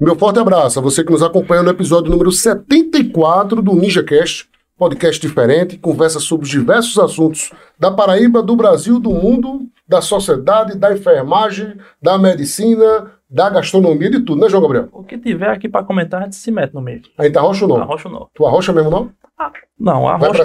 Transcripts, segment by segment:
Meu forte abraço a você que nos acompanha no episódio número 74 do NinjaCast, podcast diferente, conversa sobre diversos assuntos da Paraíba, do Brasil, do mundo, da sociedade, da enfermagem, da medicina, da gastronomia, de tudo, né, João Gabriel? O que tiver aqui para comentar, a gente se mete no meio. A gente arrocha ou não? Arrocha ou não? Tu arrocha mesmo, não? Ah, não, a rocha,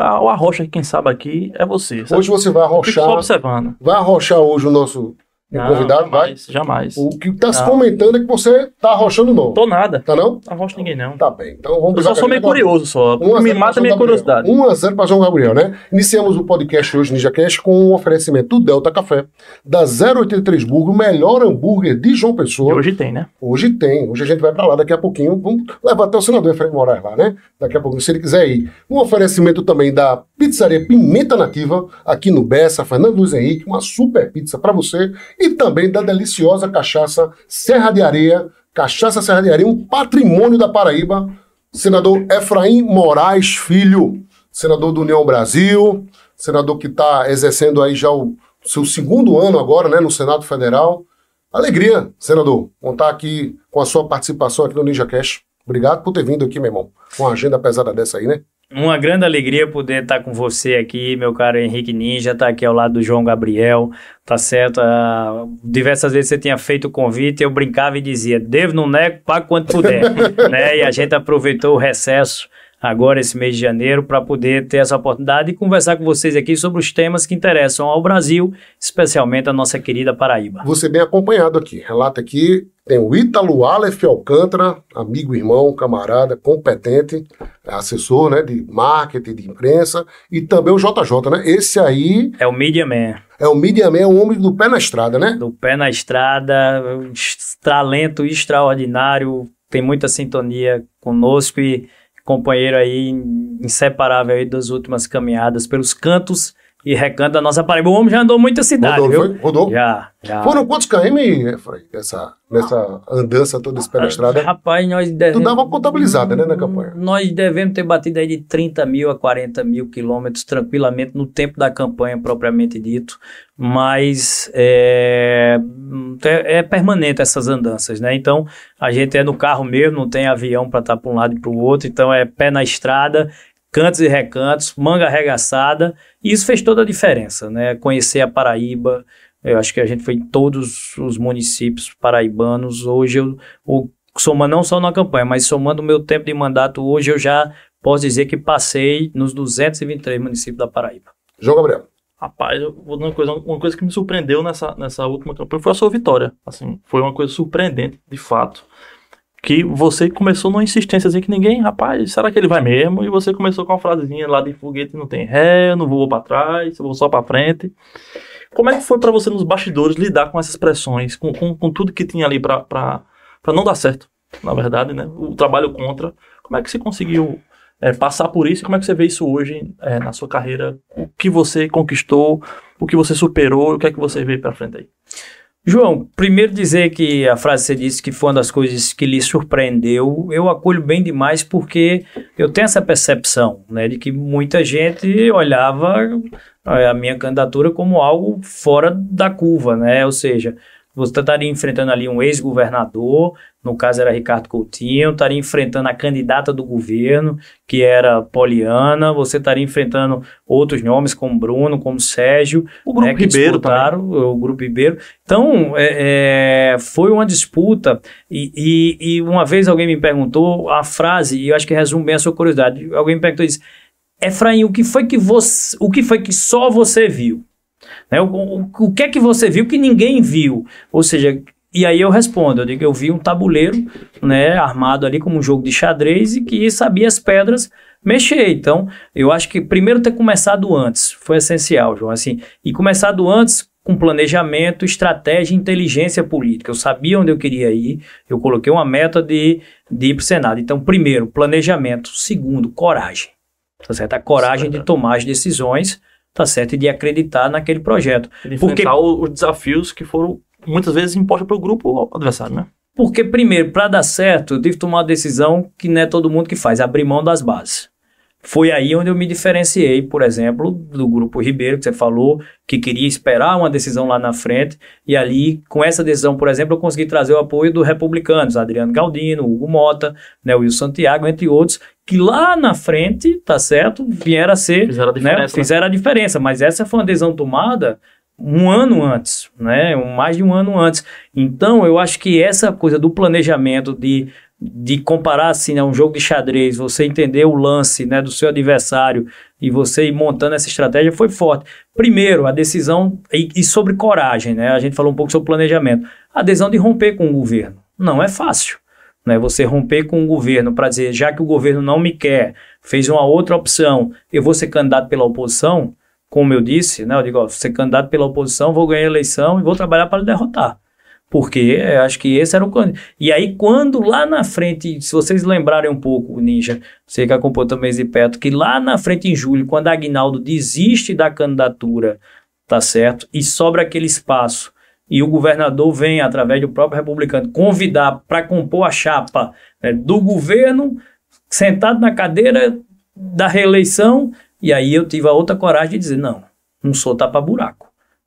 a a, o arrocha, quem sabe aqui, é você. sabe? Hoje você vai Eu fico só arrochar. observando. Vai arrochar hoje o nosso Não, convidado, vai? jamais, Jamais. O que tá se Não. comentando é que você tá arrochando não. Tô nada. Tá não? Não arrocha ninguém, não. Tá bem. Então vamos Eu só sou meio curioso só. O que 1 a 0 me mata é João minha curiosidade. 1 a 0 para João Gabriel, né? Iniciamos o podcast hoje, NinjaCast, com um oferecimento do Delta Café, da 083 Burger, o melhor hambúrguer de João E Pessoa. hoje tem, né? Hoje tem. Hoje a gente vai para lá daqui a pouquinho. Vamos levar até o senador Efraim Moraes lá, né? Daqui a pouquinho, se ele quiser ir. Um oferecimento também da Pizzaria Pimenta Nativa, aqui no Bessa, Fernando Luiz Henrique, uma super pizza para você. E também da deliciosa cachaça Serra de Areia. Cachaça Serra de Areia, um patrimônio da Paraíba. Senador Efraim Moraes Filho, senador do União Brasil, senador que está exercendo aí já o seu segundo ano agora, né, no Senado Federal. Alegria, senador, contar aqui com a sua participação aqui no Ninja Cash. Obrigado por ter vindo aqui, meu irmão. Com uma agenda pesada dessa aí, né? Uma grande alegria poder estar com você aqui, meu caro Henrique Ninja, estar aqui ao lado do João Gabriel, tá certo? Ah, diversas vezes você tinha feito o convite, eu brincava e dizia, devo, não nego, pago quanto puder, né? E a gente aproveitou o recesso agora esse mês de janeiro para poder ter essa oportunidade e conversar com vocês aqui sobre os temas que interessam ao Brasil, especialmente a nossa querida Paraíba. Você bem acompanhado aqui. Relata aqui, tem o Ítalo Aleph Alcântara, amigo, irmão, camarada, competente, assessor né, de marketing, de imprensa, e também o JJ, né? Esse aí É o Media Man, é o Media Man, é o homem do pé na estrada, né? do pé na estrada, um talento extraordinário, tem muita sintonia conosco e companheiro aí inseparável aí das últimas caminhadas pelos cantos e recantos da nossa Paraíba. O homem já andou muita cidade, Rodou, viu? foi? Rodou? Já, já. Foram quantos km, Efraim, nessa, nessa andança toda na estrada? Rapaz, nós Tu devemos... dava uma contabilizada, né, na campanha? Nós devemos ter batido aí de 30 mil a 40 mil quilômetros tranquilamente no tempo da campanha propriamente dito, mas é, é, é permanente essas andanças, né? Então a gente é no carro mesmo, não tem avião para estar para um lado e para o outro, então é pé na estrada, cantos e recantos, manga arregaçada, e isso fez toda a diferença, né? Conhecer a Paraíba, eu acho que a gente foi em todos os municípios paraibanos. Hoje eu, o, somando não só na campanha, mas somando o meu tempo de mandato, hoje eu já posso dizer que passei nos 223 municípios da Paraíba. João Gabriel. Rapaz, eu vou dar uma coisa, uma coisa que me surpreendeu nessa, nessa última campanha foi a sua vitória. Assim, foi uma coisa surpreendente, de fato. Que você começou numa insistência assim que ninguém, rapaz, será que ele vai mesmo? E você começou com uma frasezinha lá de foguete não tem ré, eu não vou pra trás, eu vou só pra frente. Como é que foi pra você nos bastidores lidar com essas pressões, com, com, com tudo que tinha ali pra não dar certo, na verdade, né? O trabalho contra. Como é que você conseguiu é, passar por isso como é que você vê isso hoje é, na sua carreira? O que você conquistou, o que você superou, o que é que você vê pra frente aí? João, primeiro dizer que a frase que você disse que foi uma das coisas que lhe surpreendeu, eu acolho bem demais porque eu tenho essa percepção, né, de que muita gente olhava a minha candidatura como algo fora da curva, né, ou seja, você estaria enfrentando ali um ex-governador, no caso era Ricardo Coutinho, estaria enfrentando a candidata do governo, que era Poliana, você estaria enfrentando outros nomes como Bruno, como Sérgio, O Grupo né, que Ribeiro também. o Grupo Ribeiro. Então, é, é, foi uma disputa e, e, e uma vez alguém me perguntou a frase, e eu acho que resume bem a sua curiosidade, alguém me perguntou isso, Efraim, o que foi que você, o que foi que só você viu? Né, o, o, o que é que você viu que ninguém viu? Ou seja, e aí eu respondo, eu digo, eu vi um tabuleiro, né, armado ali como um jogo de xadrez e que sabia as pedras mexer. Então, eu acho que primeiro ter começado antes foi essencial, João, assim, e começado antes com planejamento, estratégia e inteligência política. Eu sabia onde eu queria ir, eu coloquei uma meta de, de ir para o Senado. Então, primeiro, planejamento. Segundo, coragem. Tá certo? A coragem de tomar as decisões, tá certo? E de acreditar naquele projeto. De Porque- os desafios que foram muitas vezes impostos pelo grupo adversário, né? Porque, primeiro, para dar certo, eu tive que tomar uma decisão que não é todo mundo que faz, abrir mão das bases. Foi aí onde eu me diferenciei, por exemplo, do grupo Ribeiro, que você falou, que queria esperar uma decisão lá na frente, e ali, com essa decisão, por exemplo, eu consegui trazer o apoio dos republicanos, Adriano Galdino, Hugo Mota, né, Wilson Santiago, entre outros, que lá na frente, tá certo, vieram a ser, Fizeram a né, diferença. né? fizeram a diferença, mas essa foi uma decisão tomada um ano antes, né? Mais de um ano antes. Então, eu acho que essa coisa do planejamento de, de comparar assim, né, um jogo de xadrez, você entender o lance, né, do seu adversário e você ir montando essa estratégia foi forte. Primeiro, a decisão e, e sobre coragem, né? A gente falou um pouco sobre planejamento. A decisão de romper com o governo não é fácil. Né, você romper com o governo para dizer, já que o governo não me quer, fez uma outra opção, eu vou ser candidato pela oposição, como eu disse, né, eu digo, ó, ser candidato pela oposição, vou ganhar a eleição e vou trabalhar para derrotar. Porque eu acho que esse era o E aí, quando lá na frente, se vocês lembrarem um pouco, Ninja, você que acompanhou também de perto, que lá na frente, em julho, quando Agnaldo desiste da candidatura, tá certo? E sobra aquele espaço. E o governador vem, através do próprio republicano, convidar para compor a chapa né, do governo, sentado na cadeira da reeleição. E aí eu tive a outra coragem de dizer: não, não sou tapa-buraco.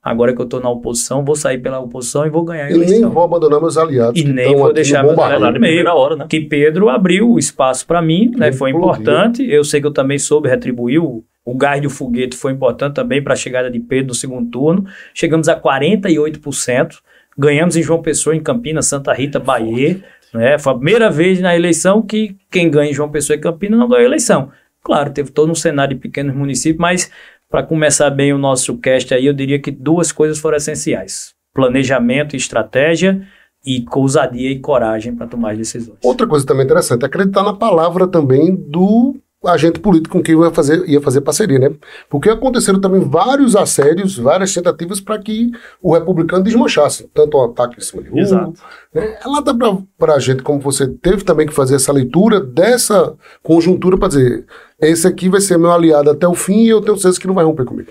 Agora que eu estou na oposição, vou sair pela oposição e vou ganhar a E nem eleição. vou abandonar meus aliados. E nem vou deixar no meus aliados Barreiro. Na primeira hora, né? que Pedro abriu o espaço para mim, né? Foi importante. Eu sei que eu também soube retribuir. O, o gás do foguete foi importante também para a chegada de Pedro no segundo turno. Chegamos a 48%. Ganhamos em João Pessoa, em Campinas, Santa Rita, Bahia. Né? Foi a primeira vez na eleição que quem ganha em João Pessoa e Campinas não ganhou a eleição. Claro, teve todo um cenário de pequenos municípios, mas para começar bem o nosso cast aí, eu diria que duas coisas foram essenciais: planejamento e estratégia e ousadia e coragem para tomar as decisões. Outra coisa também interessante é acreditar na palavra também do agente político com quem ia fazer, ia fazer parceria, né? Porque aconteceram também vários assédios, várias tentativas para que o republicano desmanchasse, tanto o ataque em cima de Hugo, Exato. né? Ela dá para a gente, como você teve também que fazer essa leitura dessa conjuntura para dizer, esse aqui vai ser meu aliado até o fim e eu tenho certeza que não vai romper comigo.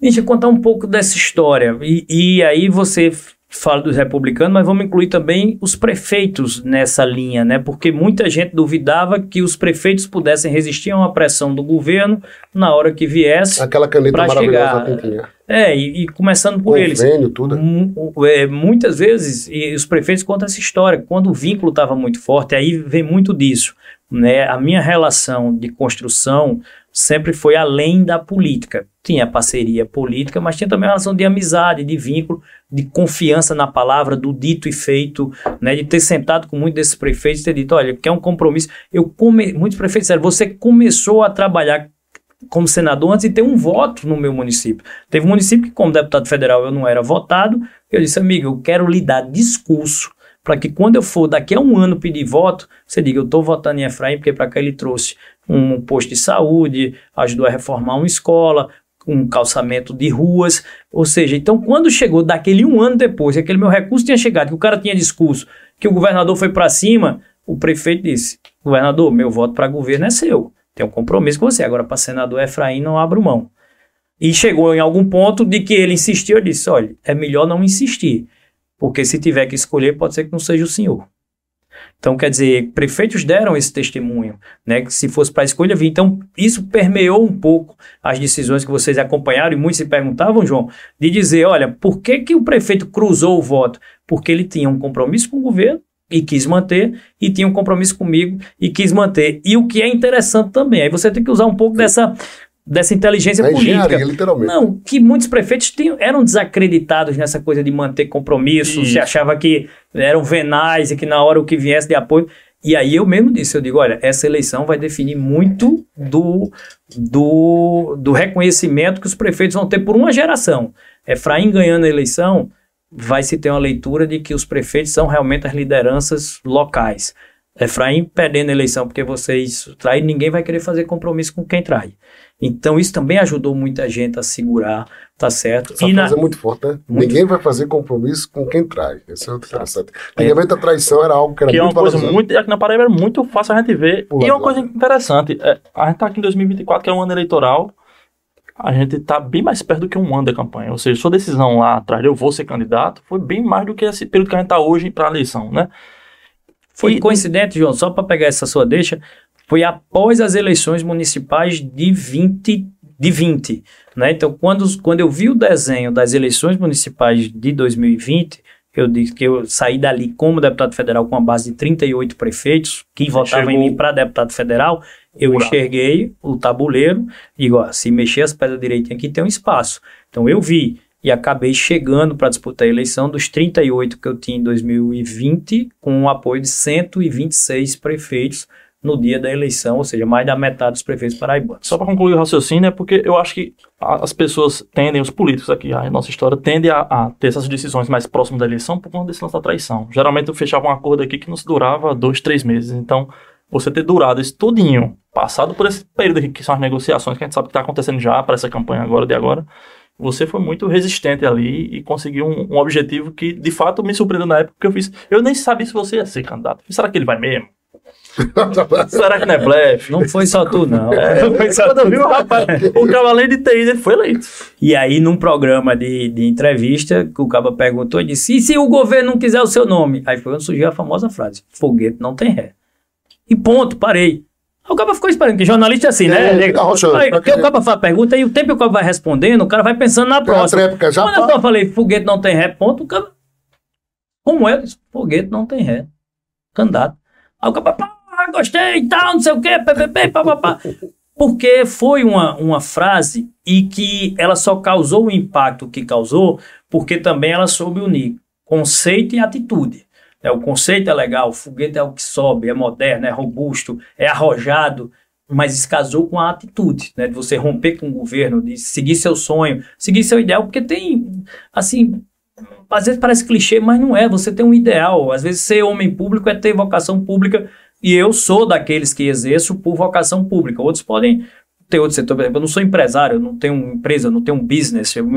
Deixa eu contar um pouco dessa história. E, e aí você fala dos republicanos, mas vamos incluir também os prefeitos nessa linha, né? Porque muita gente duvidava que os prefeitos pudessem resistir a uma pressão do governo na hora que viesse. Aquela caneta maravilhosa chegar. É, e, e começando por eles. Convênio, tudo. É, muitas vezes, e os prefeitos contam essa história, quando o vínculo estava muito forte, aí vem muito disso. Né? A minha relação de construção sempre foi além da política. Tinha parceria política, mas tinha também uma relação de amizade, de vínculo, de confiança na palavra, do dito e feito, né? de ter sentado com muitos desses prefeitos e ter dito, olha, quer um compromisso. Eu come... Muitos prefeitos disseram, você começou a trabalhar como senador antes de ter um voto no meu município. Teve um município que, como deputado federal, eu não era votado. Eu disse, amigo, eu quero lhe dar discurso para que quando eu for daqui a um ano pedir voto, você diga, eu estou votando em Efraim porque para cá ele trouxe um posto de saúde, ajudou a reformar uma escola, um calçamento de ruas. Ou seja, então quando chegou daquele um ano depois, que aquele meu recurso tinha chegado, que o cara tinha discurso, que o governador foi para cima, o prefeito disse, governador, meu voto para governo é seu. Tem um compromisso com você. Agora, para senador Efraim, não abro mão. E chegou em algum ponto de que ele insistiu. Eu disse: olha, é melhor não insistir. Porque se tiver que escolher, pode ser que não seja o senhor. Então, quer dizer, prefeitos deram esse testemunho, né? Que se fosse para escolha, vir. Então, isso permeou um pouco as decisões que vocês acompanharam, e muitos se perguntavam, João, de dizer: olha, por que, que o prefeito cruzou o voto? Porque ele tinha um compromisso com o governo e quis manter, e tinha um compromisso comigo e quis manter. E o que é interessante também, aí você tem que usar um pouco dessa, dessa inteligência É política. literalmente. Não, que muitos prefeitos tinham, eram desacreditados nessa coisa de manter compromisso, Isso. se achava que eram venais e que na hora o que viesse de apoio. E aí eu mesmo disse, eu digo, olha, essa eleição vai definir muito do, do, do reconhecimento que os prefeitos vão ter por uma geração. Efraim ganhando a eleição, vai se ter uma leitura de que os prefeitos são realmente as lideranças locais. Efraim perdendo a eleição porque vocês traem, ninguém vai querer fazer compromisso com quem trai. Então isso também ajudou muita gente a segurar, tá certo? Essa E na- é muito forte, né? Muito Ninguém vai fazer compromisso com quem trai. Isso é muito interessante. Antigamente a traição era algo que era Que é uma muito coisa valorizado. muito. Aqui na Paraíba é muito fácil a gente ver. Pula e é uma coisa interessante. é, a gente tá aqui em 2024, que é um ano eleitoral. A gente tá bem mais perto do que um ano da campanha. Ou seja, sua decisão lá atrás, de eu vou ser candidato, foi bem mais do que esse período que a gente tá hoje para a eleição, né? Foi E- coincidente, João, só para pegar essa sua deixa, foi após as eleições municipais de 20 de 20, né? Então, quando, quando eu vi o desenho das eleições municipais de 2020, eu disse que eu saí dali como deputado federal com uma base de 38 prefeitos que votavam em mim para deputado federal. Eu enxerguei o tabuleiro e digo, ó, se mexer as pedras direitinho aqui tem um espaço. Então eu vi e acabei chegando para disputar a eleição dos 38 que eu tinha em 2020 com o apoio de 126 prefeitos no dia da eleição, ou seja, mais da metade dos prefeitos paraibanos. Só para concluir o raciocínio, é porque eu acho que as pessoas tendem, os políticos aqui, a nossa história, tende a, a, ter essas decisões mais próximas da eleição por conta desse lance da traição. Geralmente eu fechava um acordo aqui que nos durava dois, três meses. Então, você ter durado esse todinho, passado por esse período aqui, que são as negociações que a gente sabe que está acontecendo já para essa campanha agora de agora, você foi muito resistente ali e conseguiu um, um, objetivo que, de fato, me surpreendeu na época que eu fiz. Eu nem sabia se você ia ser candidato. Será que ele vai mesmo? Será que não é blefe? Não foi só tu, não. É, não foi só tu. Viu, rapaz, o cavaleiro de TI ele foi eleito. E aí, num programa de, de entrevista, que o Caba perguntou, disse: e se o governo não quiser o seu nome? Aí foi quando surgiu a famosa frase: foguete não tem ré. E ponto, parei. O cara ficou esperando, que jornalista é assim, né? É, roxando, aí, porque o cara faz a pergunta e o tempo que o cara vai respondendo, o cara vai pensando na próxima. Tréplica, já Quando eu só falei foguete não tem ré, ponto, o cara. Como é? Foguete não tem ré. Candidato. Aí o cara, ah, gostei e tal, não sei o quê, ppp, papapá. Porque foi uma, uma frase e que ela só causou o impacto que causou porque também ela soube unir conceito e atitude. É, o conceito é legal, o foguete é o que sobe, é moderno, é robusto, é arrojado, mas isso casou com a atitude, né? De você romper com o governo, de seguir seu sonho, seguir seu ideal, porque tem, assim, às vezes parece clichê, mas não é. Você tem um ideal. Às vezes ser homem público é ter vocação pública, e eu sou daqueles que exerço por vocação pública. Outros podem ter outro setor. Por exemplo, eu não sou empresário, eu não tenho empresa, eu não tenho um business. Eu,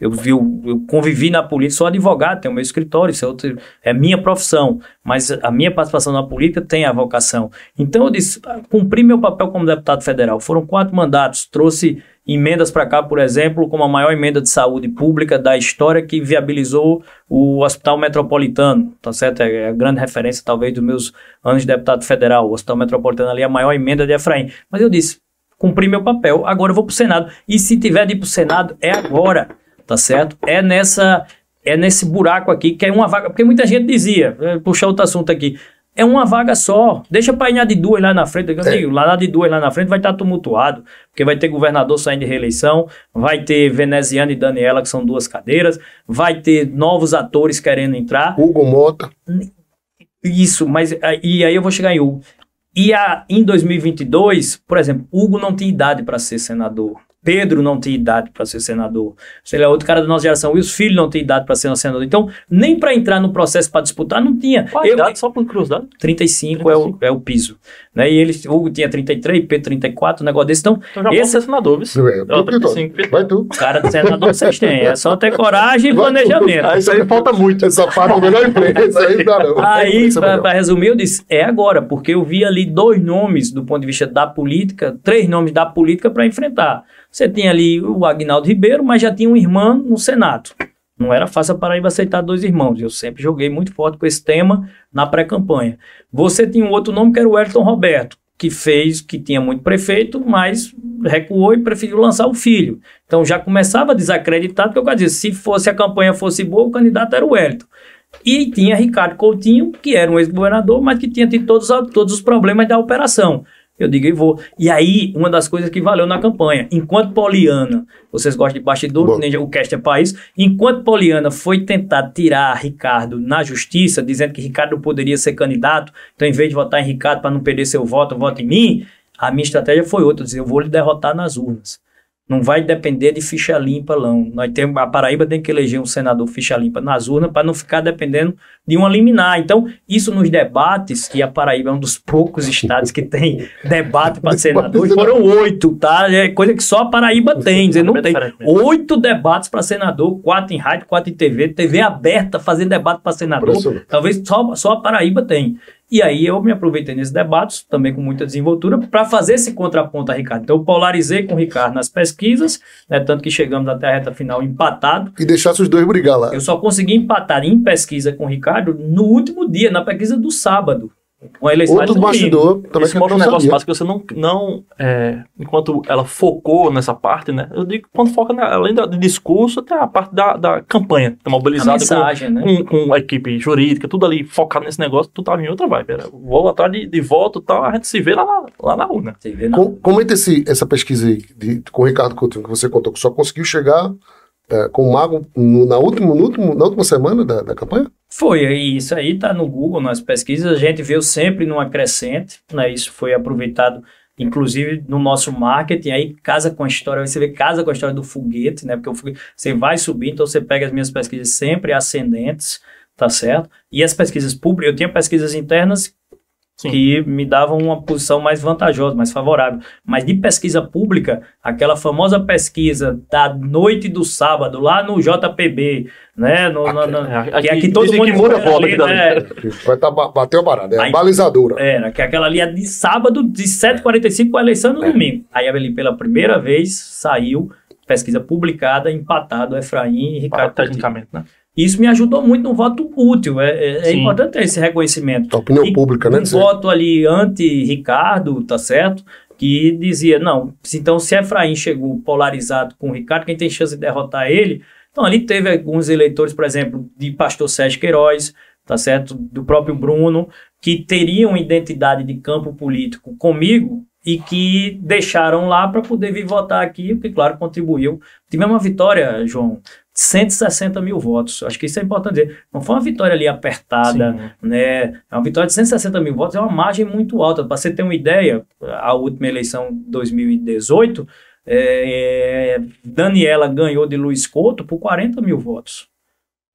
eu, eu, eu convivi na política, sou advogado, tenho meu escritório, isso é, outro, é minha profissão. Mas a minha participação na política tem a vocação. Então eu disse, ah, cumpri meu papel como deputado federal. Foram quatro mandatos, trouxe emendas para cá, por exemplo, como a maior emenda de saúde pública da história que viabilizou o Hospital Metropolitano, tá certo? É a grande referência, talvez, dos meus anos de deputado federal. O Hospital Metropolitano ali é a maior emenda de Efraim. Mas eu disse, cumpri meu papel, agora eu vou para o Senado. E se tiver de ir para o Senado, é agora, tá certo? É nessa é nesse buraco aqui, que é uma vaga, porque muita gente dizia, puxar outro assunto aqui, é uma vaga só, deixa para ir de duas lá na frente, eu digo, lá de duas lá na frente vai estar tá tumultuado, porque vai ter governador saindo de reeleição, vai ter Veneziano e Daniela, que são duas cadeiras, vai ter novos atores querendo entrar. Hugo Mota. Isso, mas e aí eu vou chegar em Hugo. E a, em 2022, por exemplo, Hugo não tinha idade para ser senador. Pedro não tinha idade para ser senador. Sei lá, outro cara da nossa geração, os filhos não tinha idade para ser senador. Então, nem para entrar no processo para disputar, não tinha. Qual eu, idade, só por curiosidade? 35, 35. É, o, é o piso. Né? E ele, Hugo tinha 33, Pedro 34, um negócio desse. Então, então já esse, ser senador, viu? É, eu, 35, vai tu. Cara de senador vocês têm. É só ter coragem e planejamento. Ah, isso aí falta muito. Essa parte é melhor empresa. aí, não, aí para resumir, eu disse, é agora, porque eu vi ali dois nomes do ponto de vista da política, três nomes da política para enfrentar. Você tinha ali o Agnaldo Ribeiro, mas já tinha um irmão no Senado. Não era fácil a Paraíba aceitar dois irmãos. Eu sempre joguei muito forte com esse tema na pré-campanha. Você tinha um outro nome que era o Elton Roberto, que fez, que tinha muito prefeito, mas recuou e preferiu lançar o filho. Então já começava a desacreditar, porque eu dizia, se fosse a campanha fosse boa, o candidato era o Elton. E tinha Ricardo Coutinho, que era um ex-governador, mas que tinha tido todos, todos os problemas da operação. Eu digo e vou. E aí, uma das coisas que valeu na campanha, enquanto Poliana, vocês gostam de bastidor, nem o cast é país, enquanto Poliana foi tentar tirar Ricardo na justiça, dizendo que Ricardo poderia ser candidato, então em vez de votar em Ricardo para não perder seu voto, voto em mim, a minha estratégia foi outra, dizer, eu vou lhe derrotar nas urnas. Não vai depender de ficha limpa, não. Nós temos, a Paraíba tem que eleger um senador ficha limpa nas urnas para não ficar dependendo de um liminar. Então, isso nos debates, e a Paraíba é um dos poucos estados que tem debate para senador, foram oito, tá? É coisa que só a Paraíba tem. Dizer, não tem. Oito debates para senador, quatro em rádio, quatro em TV, TV aberta fazendo debate para senador. Talvez só, só a Paraíba tem. E aí eu me aproveitei nesses debates, também com muita desenvoltura, para fazer esse contraponto a Ricardo. Então eu polarizei com o Ricardo nas pesquisas, né, tanto que chegamos até a reta final empatado. E deixasse os dois brigar lá. Eu só consegui empatar em pesquisa com o Ricardo no último dia, na pesquisa do sábado. Uma eleição Outro mais bastidor também Isso mostra um negócio sabia. massa que você não, não é, enquanto ela focou nessa parte, né? Eu digo que quando foca, na, além do discurso, tem a parte da, da campanha, tá a mobilizada com, mensagem, né? com, com a equipe jurídica, tudo ali focado nesse negócio, tu tava em outra vibe. Era, vou atrás de, de voto e tal, a gente se vê lá na, lá na urna. Com- Comenta esse, essa pesquisa aí de- com o Ricardo Coutinho, que você contou, que só conseguiu chegar é, com o Mago no- na, última, no último, na última semana da, da campanha? Foi, e isso aí tá no Google, nas pesquisas, a gente viu sempre numa crescente, né? Isso foi aproveitado, inclusive, no nosso marketing, aí casa com a história, você vê casa com a história do foguete, né? Porque foguete, você vai subir, então você pega as minhas pesquisas sempre ascendentes, tá certo? E as pesquisas públicas, eu tinha pesquisas internas Sim. que me davam uma posição mais vantajosa, mais favorável. Mas de pesquisa pública, aquela famosa pesquisa da noite do sábado, lá no JPB, né? No, no- no- É, que aqui todo mundo que Moura foi volta ali, aqui né? Que vai tá, ba- bateu a parada, é a Aí- balizadora. Era, que aquela ali é de sábado, de 7h45 com a eleição no É. domingo. Aí ali pela primeira vez saiu pesquisa publicada, empatado Efraim e Ricardo. Tecnicamente, né? Isso me ajudou muito no voto útil. É, é- é importante ter esse reconhecimento. A opinião E pública, né? um dizer- voto ali anti-Ricardo, tá certo? Que dizia, não, então se Efraim chegou polarizado com o Ricardo, quem tem chance de derrotar ele? Então ali teve alguns eleitores, por exemplo, de pastor Sérgio Queiroz, tá certo? Do próprio Bruno, que teriam identidade de campo político comigo e que deixaram lá para poder vir votar aqui, o que, claro, contribuiu. Tivemos uma vitória, João, 160 mil votos. Acho que isso é importante dizer. Não foi uma vitória ali apertada, Sim. né? É uma vitória de 160 mil votos, é uma margem muito alta. Para você ter uma ideia, a última eleição 2018, é, Daniela ganhou de Luiz Couto por 40 mil votos.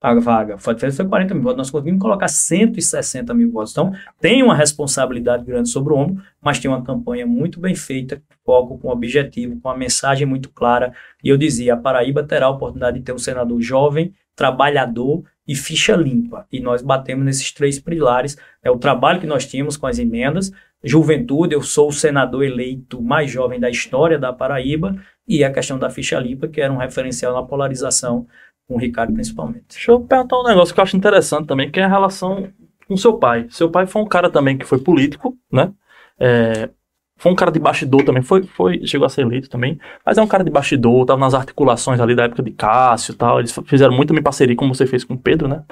A vaga foi, foi 40 mil votos, nós conseguimos colocar 160 mil votos. Então, tem uma responsabilidade grande sobre o ombro, mas tem uma campanha muito bem feita, foco com objetivo, com uma mensagem muito clara. E eu dizia: a Paraíba terá a oportunidade de ter um senador jovem, trabalhador e ficha limpa. E nós batemos nesses três pilares. É o trabalho que nós tínhamos com as emendas, juventude, eu sou o senador eleito mais jovem da história da Paraíba, e a questão da ficha limpa, que era um referencial na polarização, com o Ricardo principalmente. Deixa eu perguntar um negócio que eu acho interessante também, que é a relação com seu pai. Seu pai foi um cara também que foi político, né? É, foi um cara de bastidor também, foi, foi, chegou a ser eleito também, mas é um cara de bastidor, tava nas articulações ali da época de Cássio e tal, eles fizeram muito também parceria, como você fez com o Pedro, né?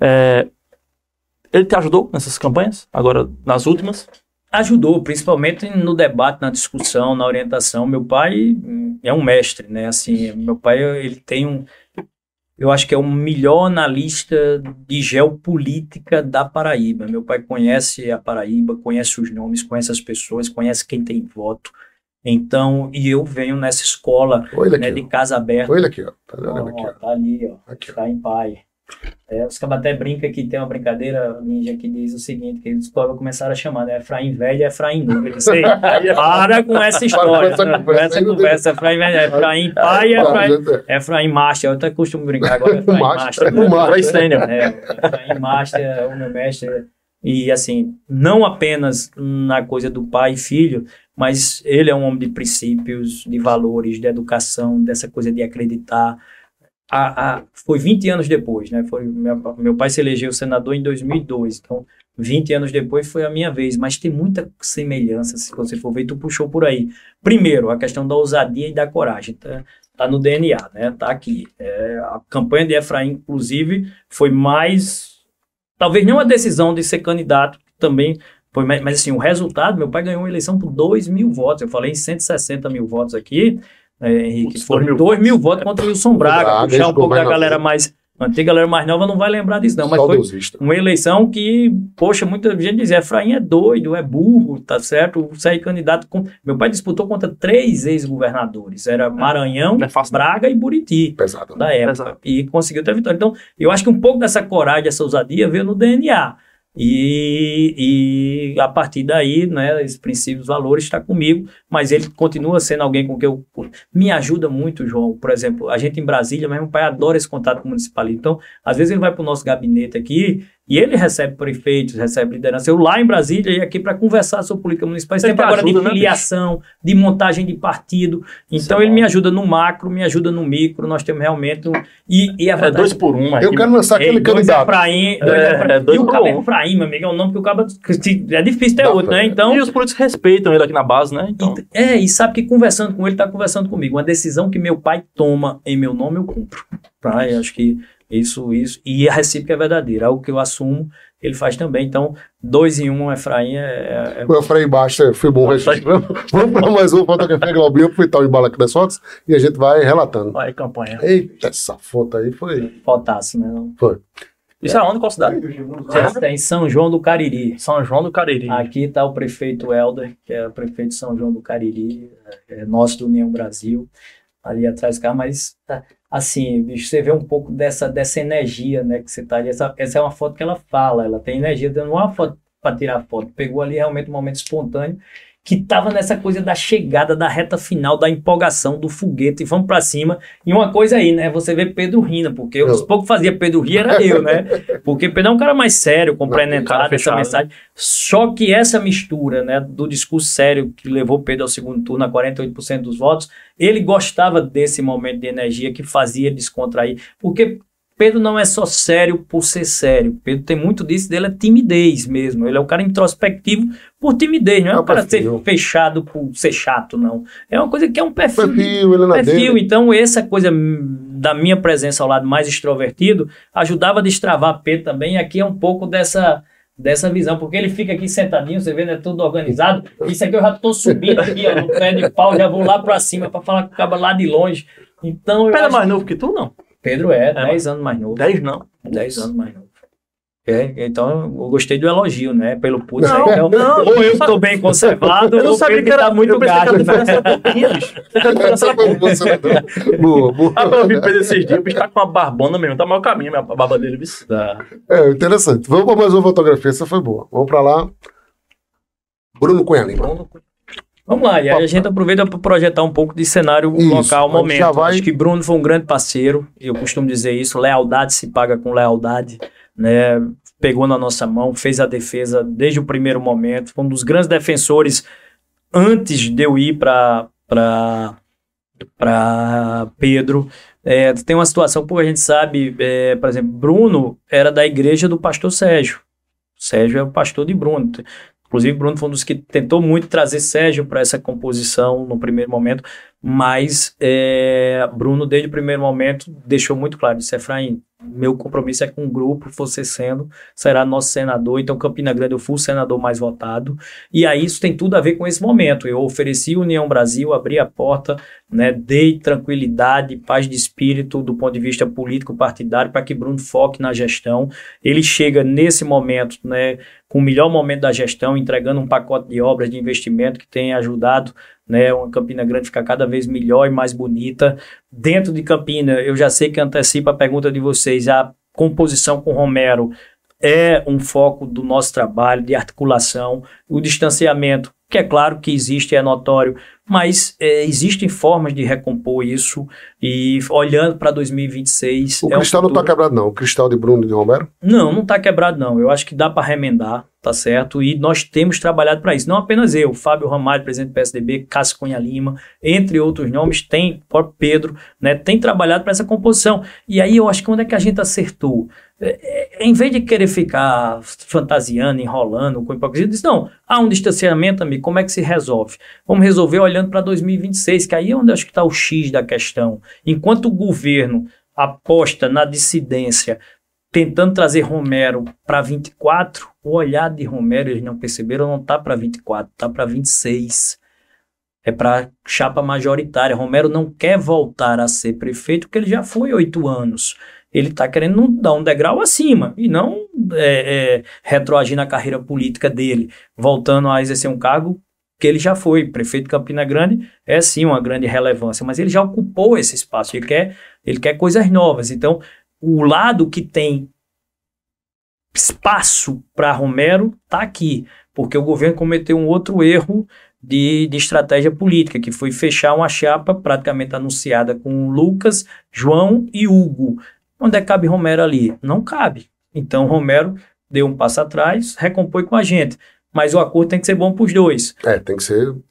É, ele te ajudou nessas campanhas, agora nas últimas? Ajudou, principalmente no debate, na discussão, na orientação. Meu pai é um mestre, né? Assim, meu pai ele tem um, eu acho que é o melhor analista de geopolítica da Paraíba. Meu pai conhece a Paraíba, conhece os nomes, conhece as pessoas, conhece quem tem voto. Então, e eu venho nessa escola né, aqui, de casa aberta. Olha aqui, ó. Tá aqui, ó. tá ali, ó. Aqui, ó. Tá em pai. É, os caras até brincam que tem uma brincadeira ninja que diz o seguinte, que eles começaram a chamar, né? Efraim velho e Efraim novo. Disse, "Ei, para com essa história. essa né? conversa conversa, Efraim velho, Efraim pai e Efraim, Efraim master. Eu até costumo brincar agora, Efraim Master. master. O master. Foi sênior. É, Efraim master é o meu mestre. E assim, não apenas na coisa do pai e filho, mas ele é um homem de princípios, de valores, de educação, dessa coisa de acreditar. A, a, foi 20 anos depois, né? Foi, meu, pai se elegeu senador em 2002, então 20 anos depois foi a minha vez, mas tem muita semelhança, se você for ver, tu puxou por aí. Primeiro, a questão da ousadia e da coragem, tá, tá no DNA, né? Tá aqui. É, a campanha de Efraim, inclusive, foi mais, talvez não a decisão de ser candidato, também foi, mais- mas assim, o resultado, meu pai ganhou uma eleição por 2 mil votos, eu falei em 160 mil votos aqui, é, Henrique, Putz, foram 2 mil 2 mil votos contra o Wilson Braga, Braga, puxar um pouco da galera mais antiga, galera mais nova não vai lembrar disso não, mas foi Saudosista. uma eleição que, poxa, muita gente dizia, Efraim é doido, é burro, tá certo? Sair candidato com... Meu pai disputou contra três ex-governadores, era Maranhão, é fácil, não. Braga e Buriti, Pesado. da época, Exato. e conseguiu ter a vitória. Então, eu acho que um pouco dessa coragem, essa ousadia veio no DNA. E, e a partir daí, né, esses princípios, valores está comigo, mas ele continua sendo alguém com quem eu me ajuda muito, João. Por exemplo, a gente em Brasília, meu pai adora esse contato com o municipalismo. Então, às vezes ele vai para o nosso gabinete aqui E ele recebe prefeitos, recebe liderança. Eu lá em Brasília e aqui para conversar sobre política municipal. Tempo agora ajuda, de né, filiação, de montagem de partido. Então é ele bom. me ajuda no macro, me ajuda no micro. Nós temos realmente. um- E, e a É dois por um, Eu quero lançar Ei, aquele dois candidato. Efraim, dois É, é, dois e o por Cabo um. Efraim, meu amigo, é um nome que o Cabo. É difícil ter Dá outro, pra- né? Então. E os políticos respeitam ele aqui na base, né? Então, É, e sabe que conversando com ele, tá conversando comigo. Uma decisão que meu pai toma em meu nome, eu cumpro. Eu acho que isso, isso. E a recíproca é verdadeira. Algo que eu assumo, ele faz também. Então, dois em um, Efraim é. é- O Efraim Basta foi bom registro. Vamos para mais um fotografia Globinho, aproveitar o embalo aqui das fotos e a gente vai relatando. vai campanha. Eita, essa foto aí foi. é potássio, né? Não. foi. Isso é onde? Qual cidade? É em São João do Cariri. São João do Cariri. Aqui está o prefeito Helder, que é o prefeito de São João do Cariri, é nosso do União Brasil, ali atrás do carro, mas tá, assim, bicho, você vê um pouco dessa, dessa energia, né, que você tá ali, essa, essa é uma foto que ela fala, ela tem energia, não é uma foto para tirar foto, pegou ali realmente um momento espontâneo, que tava nessa coisa da chegada, da reta final, da empolgação, do foguete, e vamos para cima, e uma coisa aí, né, você vê Pedro rindo, porque os Eu. poucos que fazia Pedro rir era eu, né, porque Pedro é um cara mais sério, compreendentado, essa mensagem, só que essa mistura, né, do discurso sério que levou Pedro ao segundo turno a 48% dos votos, ele gostava desse momento de energia que fazia ele descontrair, porque Pedro não é só sério por ser sério. Pedro tem muito disso dele é timidez mesmo. Ele é um cara introspectivo por timidez, não é, É um cara ser fechado por ser chato, não. É uma coisa que é um perfil, Perfil, ele na perfil. dele. Então, essa coisa da minha presença ao lado mais extrovertido ajudava a destravar Pedro também. E aqui é um pouco dessa, dessa visão, porque ele fica aqui sentadinho, você vê, né, tudo organizado. Isso aqui eu já tô subindo aqui, ó, no pé de pau, já vou lá pra cima pra falar com o cara lá de longe. Então, Pedro é mais novo que tu, não? Pedro é, É, 10 anos mais novo. 10 não. 10 anos mais novo. É, então eu gostei do elogio, né? Pelo putz Não. Então, não, ou eu tô bem conservado, Eu não ou sabia que era tá muito gato. a diferença né? boa. Boa, boa. Ah, eu vi Pedro esses dias, o bicho tá com uma barbona mesmo. Tá maior caminho a barba dele, viu? É, interessante. Vamos para mais uma fotografia, essa foi boa. Vamos para lá. Bruno Cunha Lima. Vamos lá, e aí a gente aproveita para projetar um pouco de cenário Isso, local, momento. vai- Acho que Bruno foi um grande parceiro, eu costumo dizer isso, lealdade se paga com lealdade, né? Pegou na nossa mão, fez a defesa desde o primeiro momento, foi um dos grandes defensores antes de eu ir para para Pedro. É, tem uma situação que pouca gente sabe, é, por exemplo, Bruno era da igreja do pastor Sérgio. Sérgio é o pastor de Bruno. Inclusive, Bruno foi um dos que tentou muito trazer Sérgio para essa composição no primeiro momento, mas é, Bruno, desde o primeiro momento, deixou muito claro: disse, Efraim, meu compromisso é com o grupo, você sendo, será nosso senador. Então, Campina Grande, eu fui o senador mais votado. E aí, isso tem tudo a ver com esse momento. Eu ofereci União Brasil, abri a porta, né, dei tranquilidade, paz de espírito do ponto de vista político-partidário para que Bruno foque na gestão. Ele chega nesse momento, né, com o melhor momento da gestão, entregando um pacote de obras de investimento que tem ajudado né, uma Campina Grande ficar cada vez melhor e mais bonita. Dentro de Campina, eu já sei que antecipa a pergunta de vocês, a composição com Romero é um foco do nosso trabalho de articulação, o distanciamento, que é claro que existe, é notório, mas é, existem formas de recompor isso e olhando para 2026... O é um cristal não está quebrado, não. O cristal de Bruno e de Romero. não, não está quebrado, não. Eu acho que dá para remendar, tá certo? E nós temos trabalhado para isso. Não apenas eu, Fábio Ramalho, presidente do PSDB, Cássio Cunha Lima, entre outros nomes, tem, Pedro, né? Tem trabalhado para essa composição. E aí eu acho que onde é que a gente acertou? É, é, em vez de querer ficar fantasiando, enrolando com hipocrisia, diz, não, há um distanciamento, amigo, como é que se resolve? Vamos resolver olhando para 2026, que aí é onde acho que está o X da questão. Enquanto o governo aposta na dissidência, tentando trazer Romero para 24, o olhar de Romero, eles não perceberam, não tá para 24, tá para 26. É para chapa majoritária. Romero não quer voltar a ser prefeito porque ele já foi oito anos. Ele está querendo dar um degrau acima e não é, é, retroagir na carreira política dele, voltando a exercer um cargo que ele já foi. Prefeito de Campina Grande é sim uma grande relevância, mas ele já ocupou esse espaço. Ele quer, ele quer coisas novas. Então, o lado que tem espaço para Romero está aqui, porque o governo cometeu um outro erro de, de, estratégia política, que foi fechar uma chapa praticamente anunciada com Lucas, João e Hugo. Onde é que cabe Romero ali? Não cabe. Então, Romero deu um passo atrás, recompõe com a gente. Mas o acordo tem que ser bom para os dois. É, tem que ser. Bom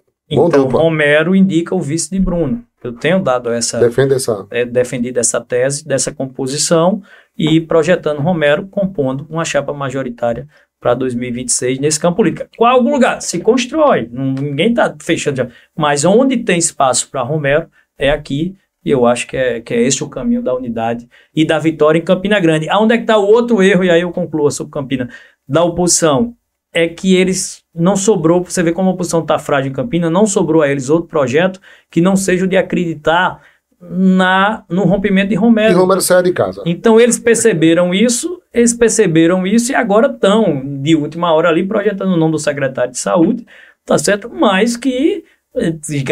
Então, dupla. Romero indica o vice de Bruno. Eu tenho dado essa, Defende essa. é, defendido essa tese, dessa composição e projetando Romero compondo uma chapa majoritária para 2026 nesse campo político. Qual algum lugar? Se constrói, ninguém está fechando. já. Mas onde tem espaço para Romero é aqui. E eu acho que é, que é esse o caminho da unidade e da vitória em Campina Grande. Aonde é que está o outro erro, e aí eu concluo sobre Campina, da oposição? É que eles não sobrou, você vê como a oposição está frágil em Campina, não sobrou a eles outro projeto que não seja o de acreditar na, no rompimento de E Romero. Romero saia de casa. Então eles perceberam isso, eles perceberam isso e agora estão, de última hora ali, projetando o nome do secretário de saúde, tá certo? Mas que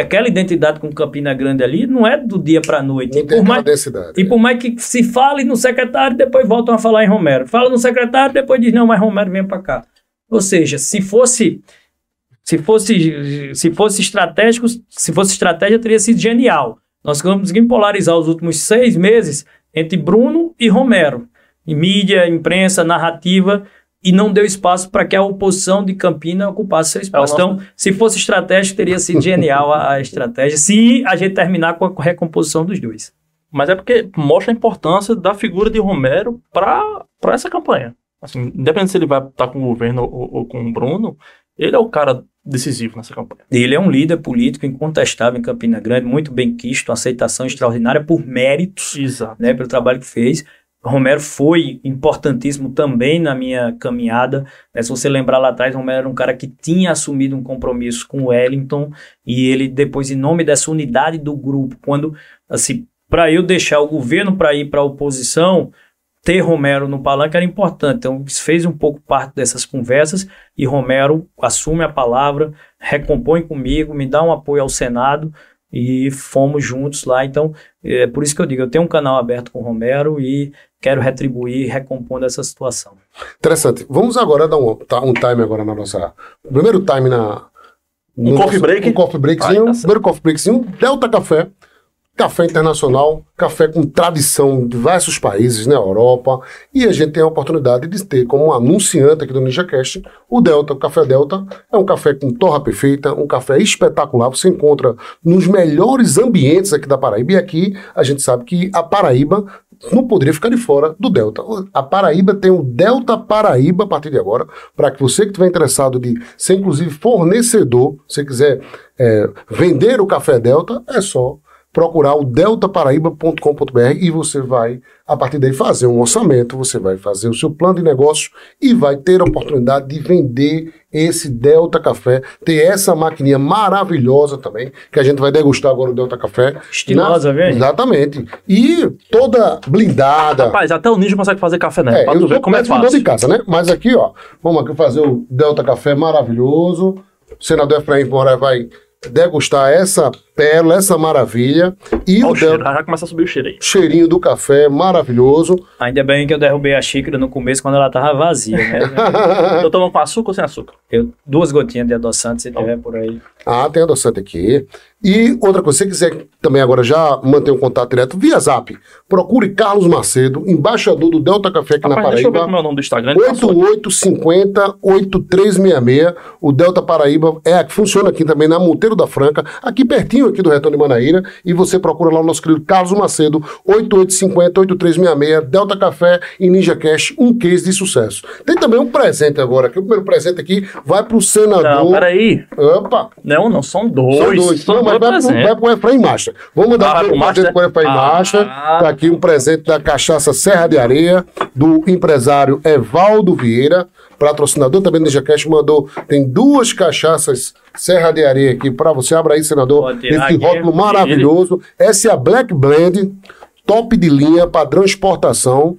aquela identidade com Campina Grande ali não é do dia para a noite. Não E por, mais, densidade. e por mais que se fale no secretário, depois voltam a falar em Romero. Fala no secretário, depois diz, não, mas Romero vem para cá. Ou seja, se fosse se fosse se fosse estratégico, se fosse estratégia teria sido genial. Nós conseguimos polarizar os últimos seis meses entre Bruno e Romero, em mídia, imprensa, narrativa, e não deu espaço para que a oposição de Campina ocupasse seu espaço. É nosso- Então, se fosse estratégico, teria sido genial a, a estratégia, se a gente terminar com a recomposição dos dois. Mas é porque mostra a importância da figura de Romero para essa campanha. Assim, independente se ele vai estar com o governo ou, ou com o Bruno, ele é o cara decisivo nessa campanha. Ele é um líder político incontestável em Campina Grande, muito bem quisto, uma aceitação extraordinária por méritos Exato. né, pelo trabalho que fez. Romero foi importantíssimo também na minha caminhada. né? Se você lembrar lá atrás, Romero era um cara que tinha assumido um compromisso com o Wellington e ele depois, em nome dessa unidade do grupo, quando assim, para eu deixar o governo para ir para a oposição, ter Romero no palanque era importante. Então, isso fez um pouco parte dessas conversas e Romero assume a palavra, recompõe comigo, me dá um apoio ao Senado e fomos juntos lá. Então, é por isso que eu digo, eu tenho um canal aberto com Romero e quero retribuir recompondo essa situação. Interessante. Vamos agora dar um, tá, um time agora na nossa. Primeiro time na. Um no coffee break? Um coffee breakzinho. Vai, tá primeiro coffee breakzinho. Delta Café. Café internacional, café com tradição em diversos países na Europa. E a gente tem a oportunidade de ter como anunciante aqui do NinjaCast o Delta. O Café Delta é um café com torra perfeita, um café espetacular. Você encontra nos melhores ambientes aqui da Paraíba. E aqui a gente sabe que a Paraíba não poderia ficar de fora do Delta. A Paraíba tem o Delta Paraíba a partir de agora, para que você que estiver interessado de ser inclusive fornecedor, se quiser é, vender o café Delta, é só procurar o deltaparaíba.com.br e você vai, a partir daí, fazer um orçamento, você vai fazer o seu plano de negócio e vai ter a oportunidade de vender esse Delta Café, ter essa maquininha maravilhosa também, que a gente vai degustar agora o Delta Café. Estilosa, velho. Exatamente. E toda blindada. Rapaz, até o Ninja consegue fazer café, né? É, pra eu tu ver como é fácil. de casa, né? Mas aqui, ó, vamos aqui fazer o Delta Café maravilhoso. O senador Efraim Moraes vai degustar essa pérola, essa maravilha. E Ó, o o cheiro, Delta, já começa a subir o cheiro aí. cheirinho do café maravilhoso. Ainda bem que eu derrubei a xícara no começo quando ela estava vazia, né? Eu tomo com açúcar ou sem açúcar? Eu, duas gotinhas de adoçante, se tiver por aí. Ah, tem adoçante aqui. E outra coisa, se você quiser também agora já manter um contato direto via zap, procure Carlos Macedo, embaixador do Delta Café aqui na Rapaz, deixa eu ver Paraíba. como é o nome do Instagram. Ele passou aqui. 8850-8366. O Delta Paraíba é a que funciona aqui também na Monteiro da Franca, aqui pertinho aqui do Retorno de Manaíra. E você procura lá o nosso querido Carlos Macedo, 8850-8366, Delta Café e Ninja Cash, um case de sucesso. Tem também um presente agora, que o primeiro presente aqui vai pro Não, senador. peraí. Opa! Não, não, são dois. São dois. São Não, mas dois vai, pro, presentes. vai pro Efraim Marcha. Vamos mandar Ah, vai um pro presente pro Efraim Ah. Marcha. Tá aqui um presente da cachaça Serra de Areia, do empresário Evaldo Vieira, patrocinador também do NinjaCast, mandou. Tem duas cachaças Serra de Areia aqui para você. Abra aí, senador. Esse rótulo maravilhoso. Essa é a Black Blend. Top de linha, padrão exportação.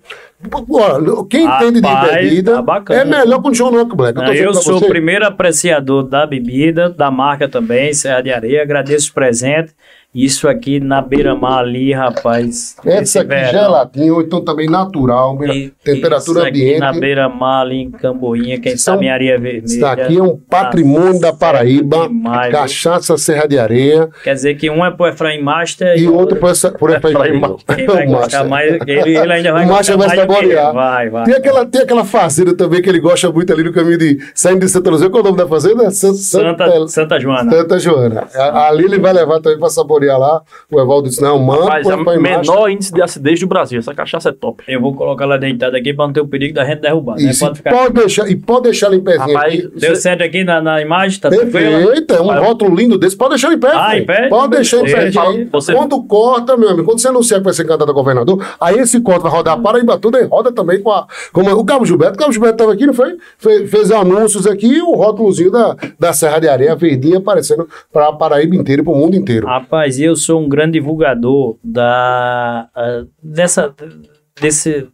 Olha, quem entende de Rapaz, bebida tá é melhor que o John Locke Black. Eu pra sou você. o primeiro apreciador da bebida, da marca também, Serra de Areia. Agradeço o presente. Isso aqui na beira-mar ali, rapaz. Essa aqui verão. gelatinho, ou então também natural, E- temperatura isso aqui Na ambiente. beira-mar ali em Camboinha, quem São- sabe em areia vermelha. Isso aqui é um patrimônio da Nossa, Paraíba, demais, cachaça Serra de Areia Quer dizer que um é pro Efraim Master e outro por, essa, por Efraim Efraim Júnior. Quem vai O gostar Master. mais, ele, ele ainda vai O Master gostar vai mais do saborear. Vai, vai. Tem aquela, tem aquela fazenda também que ele gosta muito ali no caminho de saindo de Santa Luzia. Qual é o nome da fazenda? Santa, Santa, Santa Joana. Santa Joana. Ali ele vai levar também pra saborear lá. O Evaldo disse: não, manda, Mas é o menor índice de acidez do Brasil. Essa cachaça é top. Eu vou colocar ela deitada aqui pra não ter o perigo da gente derrubar. Né? Pode ficar. pode deixar, e pode deixar ela em pezinho Rapaz, aqui. Deu certo aqui na, na imagem? Tá? Perfeito, é um rótulo lindo desse. Pode deixar em pé. Ah, em pé? Pode deixar em pé. Deixa Aí, Você- Quando corta, meu amigo, quando você anunciar que vai ser candidato a governador, aí esse corte vai rodar para Paraíba tudo e roda também com a. Como o Cabo Gilberto. O Cabo Gilberto estava aqui, não foi? Fe- fez anúncios aqui e o rótulozinho da, da Serra de Areia, verdinha, aparecendo para a Paraíba inteira e para o mundo inteiro. Rapaz, eu sou um grande divulgador da ah, dessa desse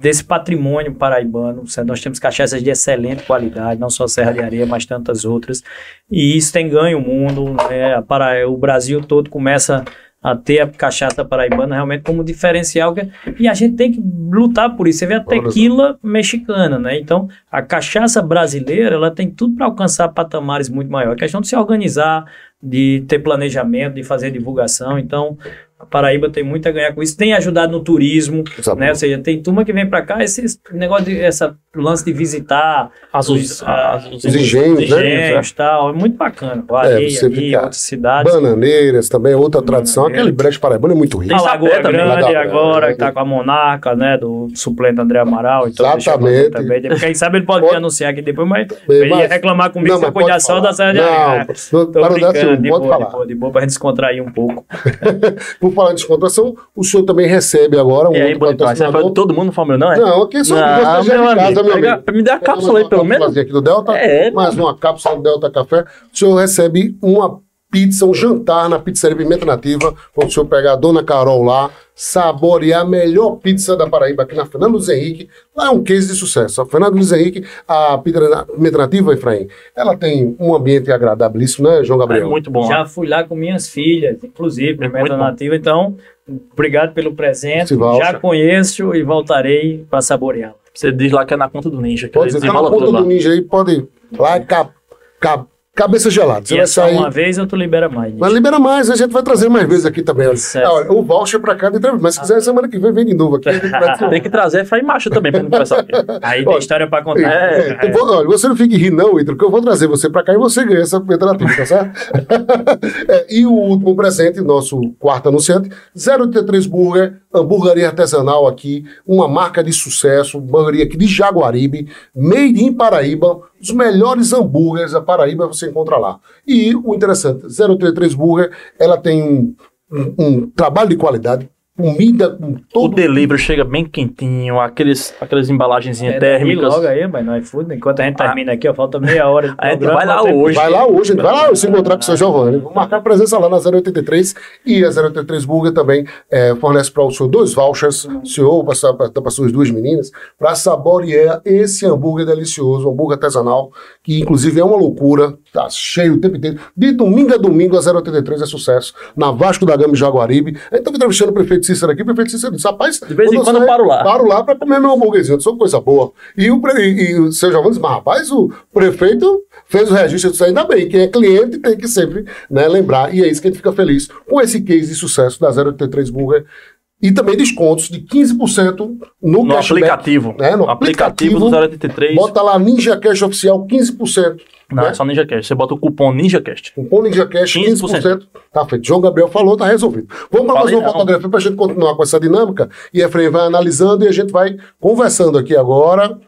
desse patrimônio paraibano. certo? Nós temos cachaças de excelente qualidade, não só Serra de Areia, mas tantas outras. E isso tem ganho o mundo. né? para o Brasil todo começa a ter a cachaça paraibana realmente como diferencial que- e a gente tem que lutar por isso. Você vê a tequila mexicana, né? Então, a cachaça brasileira, ela tem tudo para alcançar patamares muito maiores. É questão de se organizar, de ter planejamento, de fazer divulgação. Então, a Paraíba tem muito a ganhar com isso. Tem ajudado no turismo, Sabe? né? Ou seja, tem turma que vem para cá, esse negócio de essa lance de visitar As, os, os, ah, as- os os engenhos, né? engenhos e tal, é muito bacana. O Areia você aqui, fica- outras cidades. Bananeiras também é outra tradição. Bananeira. Aquele brejo paraibano é muito rico. A Tem Lagoa sapé também, Grande Lagoa agora, que tá com a Monarca, né? Do suplente André Amaral. Então Exatamente. Também. Quem sabe ele pode, Pode- me anunciar aqui depois, mas Bem, ele ia mas- reclamar comigo Não, se eu mas pôr de pode ação falar. da Serra de Não, Areia. não, Tô para dar de pode boa, falar. de boa, de boa, pra gente descontrair um pouco. Por falar em descontração, o senhor também recebe agora um E aí, você todo mundo Palmeiras, não é? Não, aqui é só Não, você meu de casa, amigo, meu pega- amigo. me dá a cápsula aí, pelo menos. aqui do Delta, É, mais uma cápsula do Delta Café. O senhor recebe uma pizza, um jantar na pizzaria Pimenta Nativa, quando o senhor pegar a Dona Carol lá, saborear a melhor pizza da Paraíba aqui na Fernando Luiz Henrique. Lá é um case de sucesso. A Fernando Luiz Henrique, a pizza Pimenta Nativa, Efraim, ela tem um ambiente agradabilíssimo, né, João É Gabriel? muito bom. Já fui lá com minhas filhas, inclusive, Muito Pimenta. Nativa. Então, obrigado pelo presente. Já conheço e voltarei para saboreá-lo. Você diz lá que é na conta do Ninja. Que Pode dizer, tá na lá. do ninja aí, pode. Lá é ca, ca- cabeça gelada. Você E vai é só sair. uma vez ou tu libera mais? Mas libera mais, a gente vai trazer mais vezes aqui também. Olha. Ah, olha, o voucher pra cada entrevista. Mas se quiser, semana que vem, vem de novo aqui. Tem que trazer Efraim Macho também pra conversar aqui. Aí tem Olha, história para contar. É, Eu vou- olha, você não fique rindo, não, Ítalo, que eu vou trazer você pra cá e você ganha essa nativa, tá certo? É, e o último presente, nosso quarto anunciante, 083 Burger, hamburgueria artesanal aqui, uma marca de sucesso, hamburgueria aqui de Jaguaribe, made in Paraíba, os melhores hambúrgueres da Paraíba você encontra lá. E o interessante, 083 Burger, ela tem um, um- um trabalho de qualidade, comida com O todo delivery chega bem quentinho, aqueles, aquelas embalagenzinhas É, térmicas. logo aí, mas no iFood, enquanto a gente termina aqui, ó, falta meia hora de A gente vai lá hoje. Vai lá hoje, vai lá se encontrar com o seu Giovanni. Vou marcar presença lá na 083 e a 083 Burger também é, fornece para o senhor dois vouchers, o senhor, para suas duas meninas, para saborear esse hambúrguer delicioso, um hambúrguer artesanal, que inclusive é uma loucura, tá cheio o tempo inteiro. De domingo a domingo a 083 é sucesso, na Vasco da Gama e Jaguaribe. A gente estava entrevistando o prefeito Cícero aqui, o prefeito Cícero disse, rapaz, De vez em quando eu paro lá. Paro lá para comer meu hambúrguerzinho, sou coisa boa. E o, e, e o seu Giovanni disse, mas rapaz, o prefeito fez o registro disso ainda bem. Quem é cliente tem que sempre né, lembrar. E é isso que a gente fica feliz com esse case de sucesso da 083 Burger. E também descontos de 15% no, No aplicativo. Né, no aplicativo do 083. Bota lá Ninja Cash Oficial 15%. Não, né? é só NinjaCast. Você bota o cupom NinjaCast. Cupom Ninja Cash 15%. 15%. Tá feito. João Gabriel falou, tá resolvido. Vamos para mais Falei uma não. fotografia para a gente continuar com essa dinâmica. E a Efraim vai analisando e a gente vai conversando aqui agora.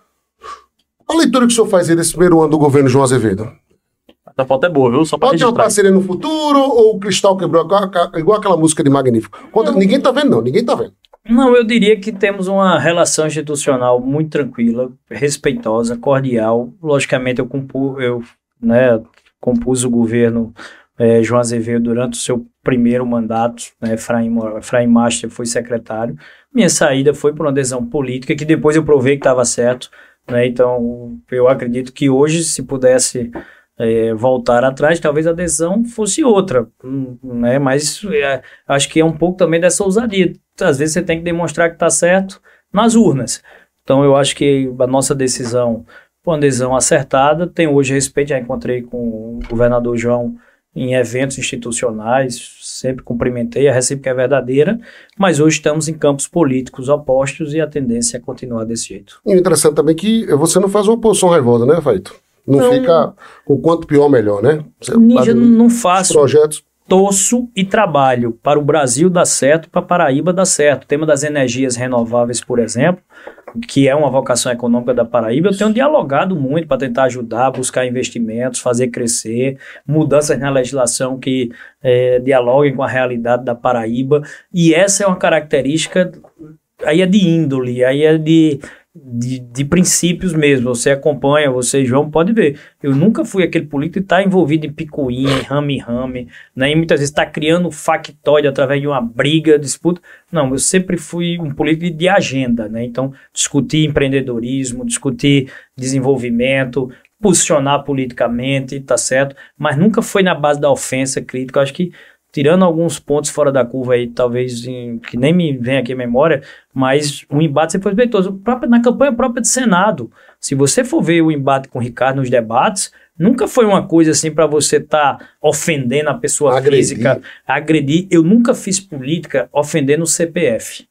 A leitura que o senhor faz aí desse primeiro ano do governo João Azevedo. Essa foto é boa, viu? Só pra Pode ter uma parceria no futuro ou o cristal quebrou igual, igual aquela música de Magnífico? Conta- ninguém tá vendo, não. Ninguém tá vendo. Não, eu diria que temos uma relação institucional muito tranquila, respeitosa, cordial. Logicamente, eu, compu, eu né, compus o governo eh, João Azevedo durante o seu primeiro mandato. Né, Efraim Master foi secretário. Minha saída foi por uma adesão política, que depois eu provei que estava certo. Né, então, eu acredito que hoje, se pudesse eh, voltar atrás, talvez a adesão fosse outra. Né, mas eh, acho que é um pouco também dessa ousadia. Às vezes você tem que demonstrar que está certo nas urnas. Então eu acho que a nossa decisão foi uma decisão acertada. Tenho hoje respeito, já encontrei com o governador João em eventos institucionais, sempre cumprimentei, a recíproca é verdadeira, mas hoje estamos em campos políticos opostos e a tendência é continuar desse jeito. E interessante também é que você não faz uma posição raivosa, né, Faito? Não, não fica o quanto pior, melhor, né? Você Ninja, não faço. Projetos torço e trabalho para o Brasil dar certo, para Paraíba dar certo. O tema das energias renováveis, por exemplo, que é uma vocação econômica da Paraíba, eu tenho dialogado muito para tentar ajudar, buscar investimentos, fazer crescer, mudanças na legislação que é, dialoguem com a realidade da Paraíba. E essa é uma característica aí é de índole, aí é de de, de, princípios mesmo. Você acompanha, você, João, pode ver. Eu nunca fui aquele político que está envolvido em picuinha, em rame-rame, né? E muitas vezes está criando factóide através de uma briga, disputa. Não, eu sempre fui um político de agenda, né? Então, discutir empreendedorismo, discutir desenvolvimento, posicionar politicamente, tá certo? Mas nunca foi na base da ofensa crítica. Eu acho que tirando alguns pontos fora da curva aí, talvez em, que nem me vem aqui a memória, mas o embate sempre foi respeitoso. Na campanha própria do Senado, se você for ver o embate com o Ricardo nos debates, nunca foi uma coisa assim para você estar tá ofendendo a pessoa agredir. física, agredir. Eu nunca fiz política ofendendo o CPF.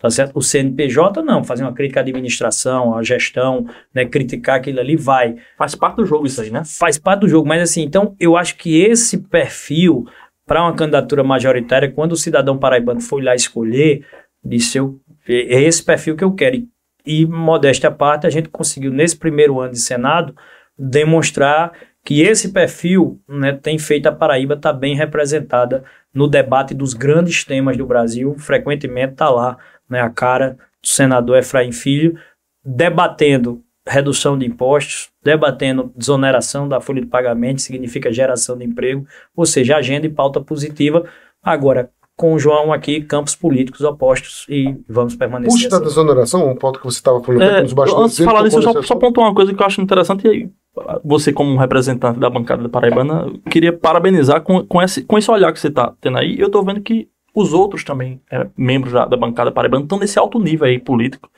Tá certo? O CNPJ não, fazer uma crítica à administração, à gestão, né, criticar aquilo ali vai. Faz parte do jogo isso aí, né? Faz parte do jogo, mas assim, então eu acho que esse perfil para uma candidatura majoritária, quando o cidadão paraibano foi lá escolher, disse eu, é esse perfil que eu quero. E, e modéstia à parte, a gente conseguiu, nesse primeiro ano de Senado, demonstrar que esse perfil né, tem feito a Paraíba estar tá bem representada no debate dos grandes temas do Brasil. Frequentemente está lá né, a cara do senador Efraim Filho debatendo redução de impostos, debatendo desoneração da folha de pagamento, significa geração de emprego, ou seja, agenda e pauta positiva. Agora, com o João aqui, campos políticos opostos e vamos permanecer. Puxa assim. da desoneração, um ponto que você estava falando é, nos bastidores. Antes de falar disso, eu só, só pontuar uma coisa que eu acho interessante e você como representante da bancada da Paraibana, queria parabenizar com, com, esse, com esse olhar que você está tendo aí. Eu estou vendo que os outros também, é, membros da, da bancada paraibana, estão nesse alto nível aí político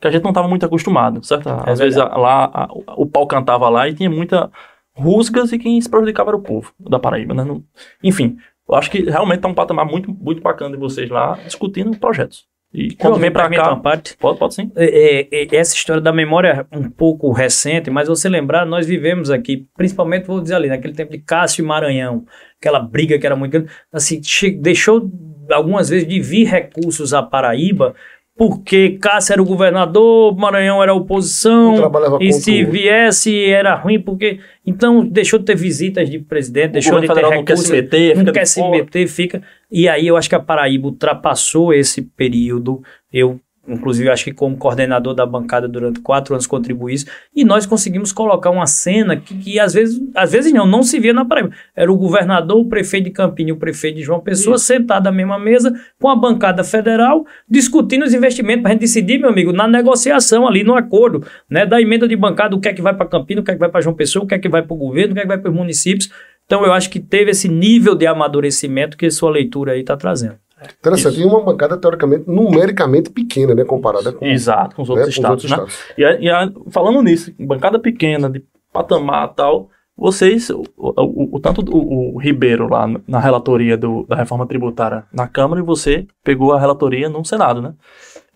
que a gente não estava muito acostumado, certo? É Às vezes lá a, o pau cantava lá e tinha muita rusgas e quem se prejudicava era o povo da Paraíba, né? Não, enfim, eu acho que realmente está um patamar muito, muito bacana de vocês lá discutindo projetos. E quando vem para cá, parte, pode, pode sim. É, é, é, essa história da memória é um pouco recente, mas você lembrar, nós vivemos aqui, principalmente vou dizer ali, naquele tempo de Cássio e Maranhão, aquela briga que era muito grande, assim, deixou algumas vezes de vir recursos à Paraíba porque Cássio era o governador, Maranhão era a oposição, e se viesse era ruim, porque. Então deixou de ter visitas de presidente, deixou de ter recursos, não quer se meter, não quer se meter, fica. E aí eu acho que a Paraíba ultrapassou esse período. Eu inclusive acho que como coordenador da bancada durante quatro anos contribuí isso, e nós conseguimos colocar uma cena que, que, às vezes, às vezes não, não se via na Paraíba. Era o governador, o prefeito de Campinho, o prefeito de João Pessoa, Sim. sentado à mesma mesa com a bancada federal, discutindo os investimentos para a gente decidir, meu amigo, na negociação ali, no acordo, né, da emenda de bancada, o que é que vai para Campinho, o que é que vai para João Pessoa, o que é que vai para o governo, o que é que vai para os municípios. Então eu acho que teve esse nível de amadurecimento que sua leitura aí está trazendo. Interessante. Isso. E uma bancada, teoricamente, numericamente pequena, né? Comparada com, Exato, com os outros, né, estados, os outros né? estados. E, a, falando nisso, bancada pequena, de patamar e tal, vocês, o, o, o tanto o, o, Ribeiro lá na relatoria do, da reforma tributária na Câmara e você pegou a relatoria no Senado, né?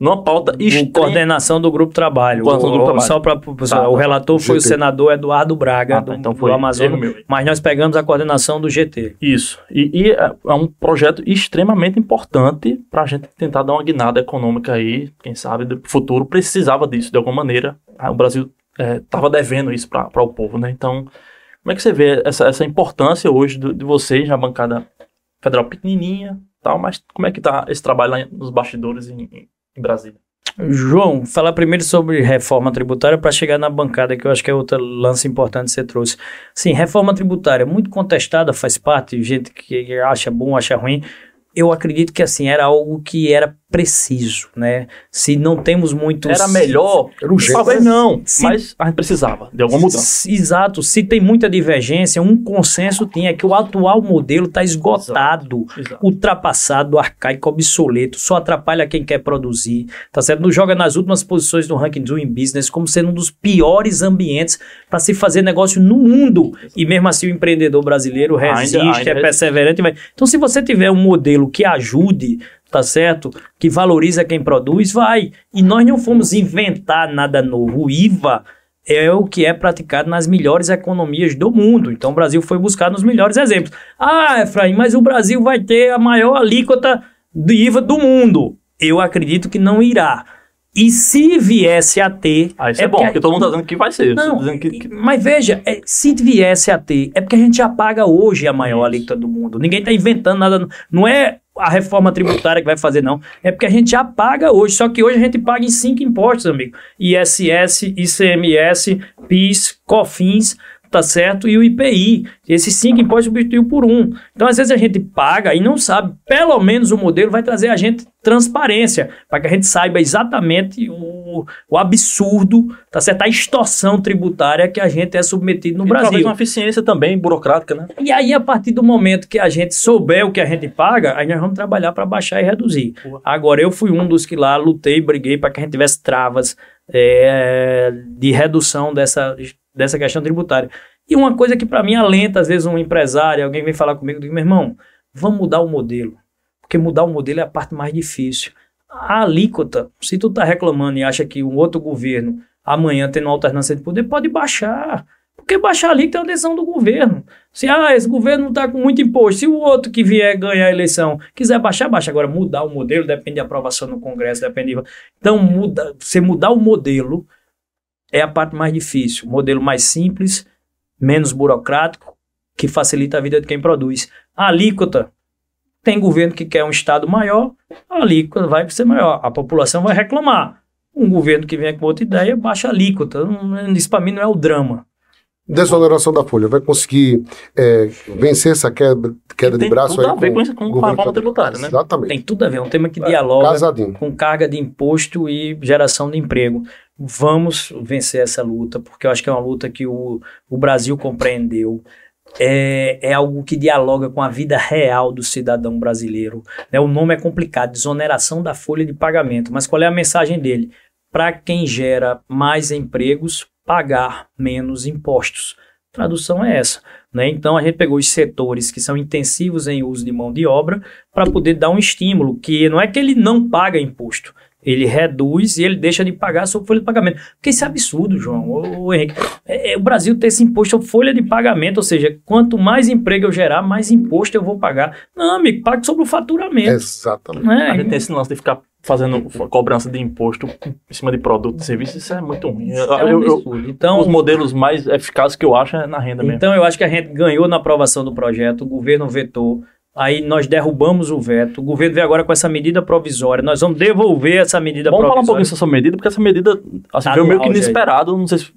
Numa pauta extrema. Coordenação do grupo de trabalho. O, do grupo trabalho. Só para tá, o relator foi GT. o senador Eduardo Braga, ah, tá, então foi do Amazonas, mas nós pegamos a coordenação do GT. Isso. E, e é, é um projeto extremamente importante para a gente tentar dar uma guinada econômica aí, quem sabe, do futuro precisava disso de alguma maneira. Ah, o Brasil estava é, devendo isso para o povo, né? Então, como é que você vê essa, essa importância hoje do, de vocês na bancada federal pequenininha, tal, mas como é que está esse trabalho lá nos bastidores em, em Brasília. João, falar primeiro sobre reforma tributária para chegar na bancada, que eu acho que é outro lance importante que você trouxe. Sim, reforma tributária, muito contestada, faz parte, gente que acha bom, acha ruim. Eu acredito que assim, era algo que era preciso, né? Se não temos muitos... Era melhor? Era urgente. Talvez não, Se- mas a gente precisava de alguma mudança. S- Exato. Se tem muita divergência, um consenso tem é que o atual modelo está esgotado, Exato. ultrapassado, arcaico, obsoleto, só atrapalha quem quer produzir, tá certo? Nos joga nas últimas posições do ranking Doing Business como sendo um dos piores ambientes para se fazer negócio no mundo. E mesmo assim o empreendedor brasileiro Ainda- resiste, ainda é resiste. perseverante. Vai. Então se você tiver um modelo que ajude, tá certo? Que valoriza quem produz, vai. E nós não fomos inventar nada novo. O IVA é o que é praticado nas melhores economias do mundo. Então o Brasil foi buscar nos melhores exemplos. Ah, Efraim, mas o Brasil vai ter a maior alíquota de IVA do mundo. Eu acredito que não irá. E se viesse a ter. Ah, isso é, bom, porque- todo mundo tá dizendo que vai ser. não, que, que- mas veja, é, se viesse a ter, é porque a gente já paga hoje a maior Isso. alíquota do mundo. Ninguém está inventando nada. Não é a reforma tributária que vai fazer, não. É porque a gente já paga hoje. Só que hoje a gente paga em cinco impostos, amigo: ISS, ICMS, PIS, COFINS. Tá certo? E o IPI. Esses cinco impostos substituiu por um. Então, às vezes, a gente paga e não sabe. Pelo menos o modelo vai trazer a gente transparência, para que a gente saiba exatamente o, o absurdo, tá certo? A extorsão tributária que a gente é submetido no e talvez Brasil. uma eficiência também burocrática, né? E aí, a partir do momento que a gente souber o que a gente paga, aí nós vamos trabalhar para baixar e reduzir. Agora, eu fui um dos que lá lutei, briguei para que a gente tivesse travas é, de redução dessa, dessa questão tributária. E uma coisa que para mim alenta, às vezes, um empresário, alguém vem falar comigo, digo, meu irmão, vamos mudar o modelo. Porque mudar o modelo é a parte mais difícil. A alíquota, se tu tá reclamando e acha que um outro governo amanhã tendo uma alternância de poder, pode baixar. Porque baixar a alíquota é uma decisão do governo. Se ah, esse governo está com muito imposto, se o outro que vier ganhar a eleição quiser baixar, baixa. Agora, mudar o modelo depende de aprovação no Congresso, depende. de- Então, muda, você mudar o modelo é a parte mais difícil. Modelo mais simples, menos burocrático, que facilita a vida de quem produz. A alíquota, tem governo que quer um Estado maior, a alíquota vai ser maior. A população vai reclamar. Um governo que vem com outra ideia, baixa a alíquota. Isso para mim não é o drama. Desoneração da folha, vai conseguir é, vencer essa queda, queda de tem braço tudo aí a ver com com o a reforma tributária, né? Exatamente. Tem tudo a ver, é um tema que dialoga Casadinho. com carga de imposto e geração de emprego. Vamos vencer essa luta, porque eu acho que é uma luta que o, o Brasil compreendeu. É, é algo que dialoga com a vida real do cidadão brasileiro. né? O nome é complicado, desoneração da folha de pagamento. Mas qual é a mensagem dele? Para quem gera mais empregos, pagar menos impostos. Tradução é essa. Né? Então a gente pegou os setores que são intensivos em uso de mão de obra para poder dar um estímulo, que não é que ele não paga imposto, ele reduz e ele deixa de pagar sob folha de pagamento. Porque isso é absurdo, João, ô, ô, Henrique. É, é, o Brasil tem esse imposto sob folha de pagamento, ou seja, quanto mais emprego eu gerar, mais imposto eu vou pagar. Não, amigo, pague sobre o faturamento. Exatamente. né? A gente tem esse lance de ficar fazendo cobrança de imposto em cima de produto e serviço, isso é muito ruim. Eu- É um eu- eu- absurdo. Então, os modelos mais eficazes que eu acho é na renda mesmo. Então eu acho que a gente ganhou na aprovação do projeto, o governo vetou, aí nós derrubamos o veto, o governo veio agora com essa medida provisória, nós vamos devolver essa medida Vamos falar um pouquinho provisória. sobre essa medida, porque essa medida assim, Tá no meio que auge aí. inesperado. Não sei se-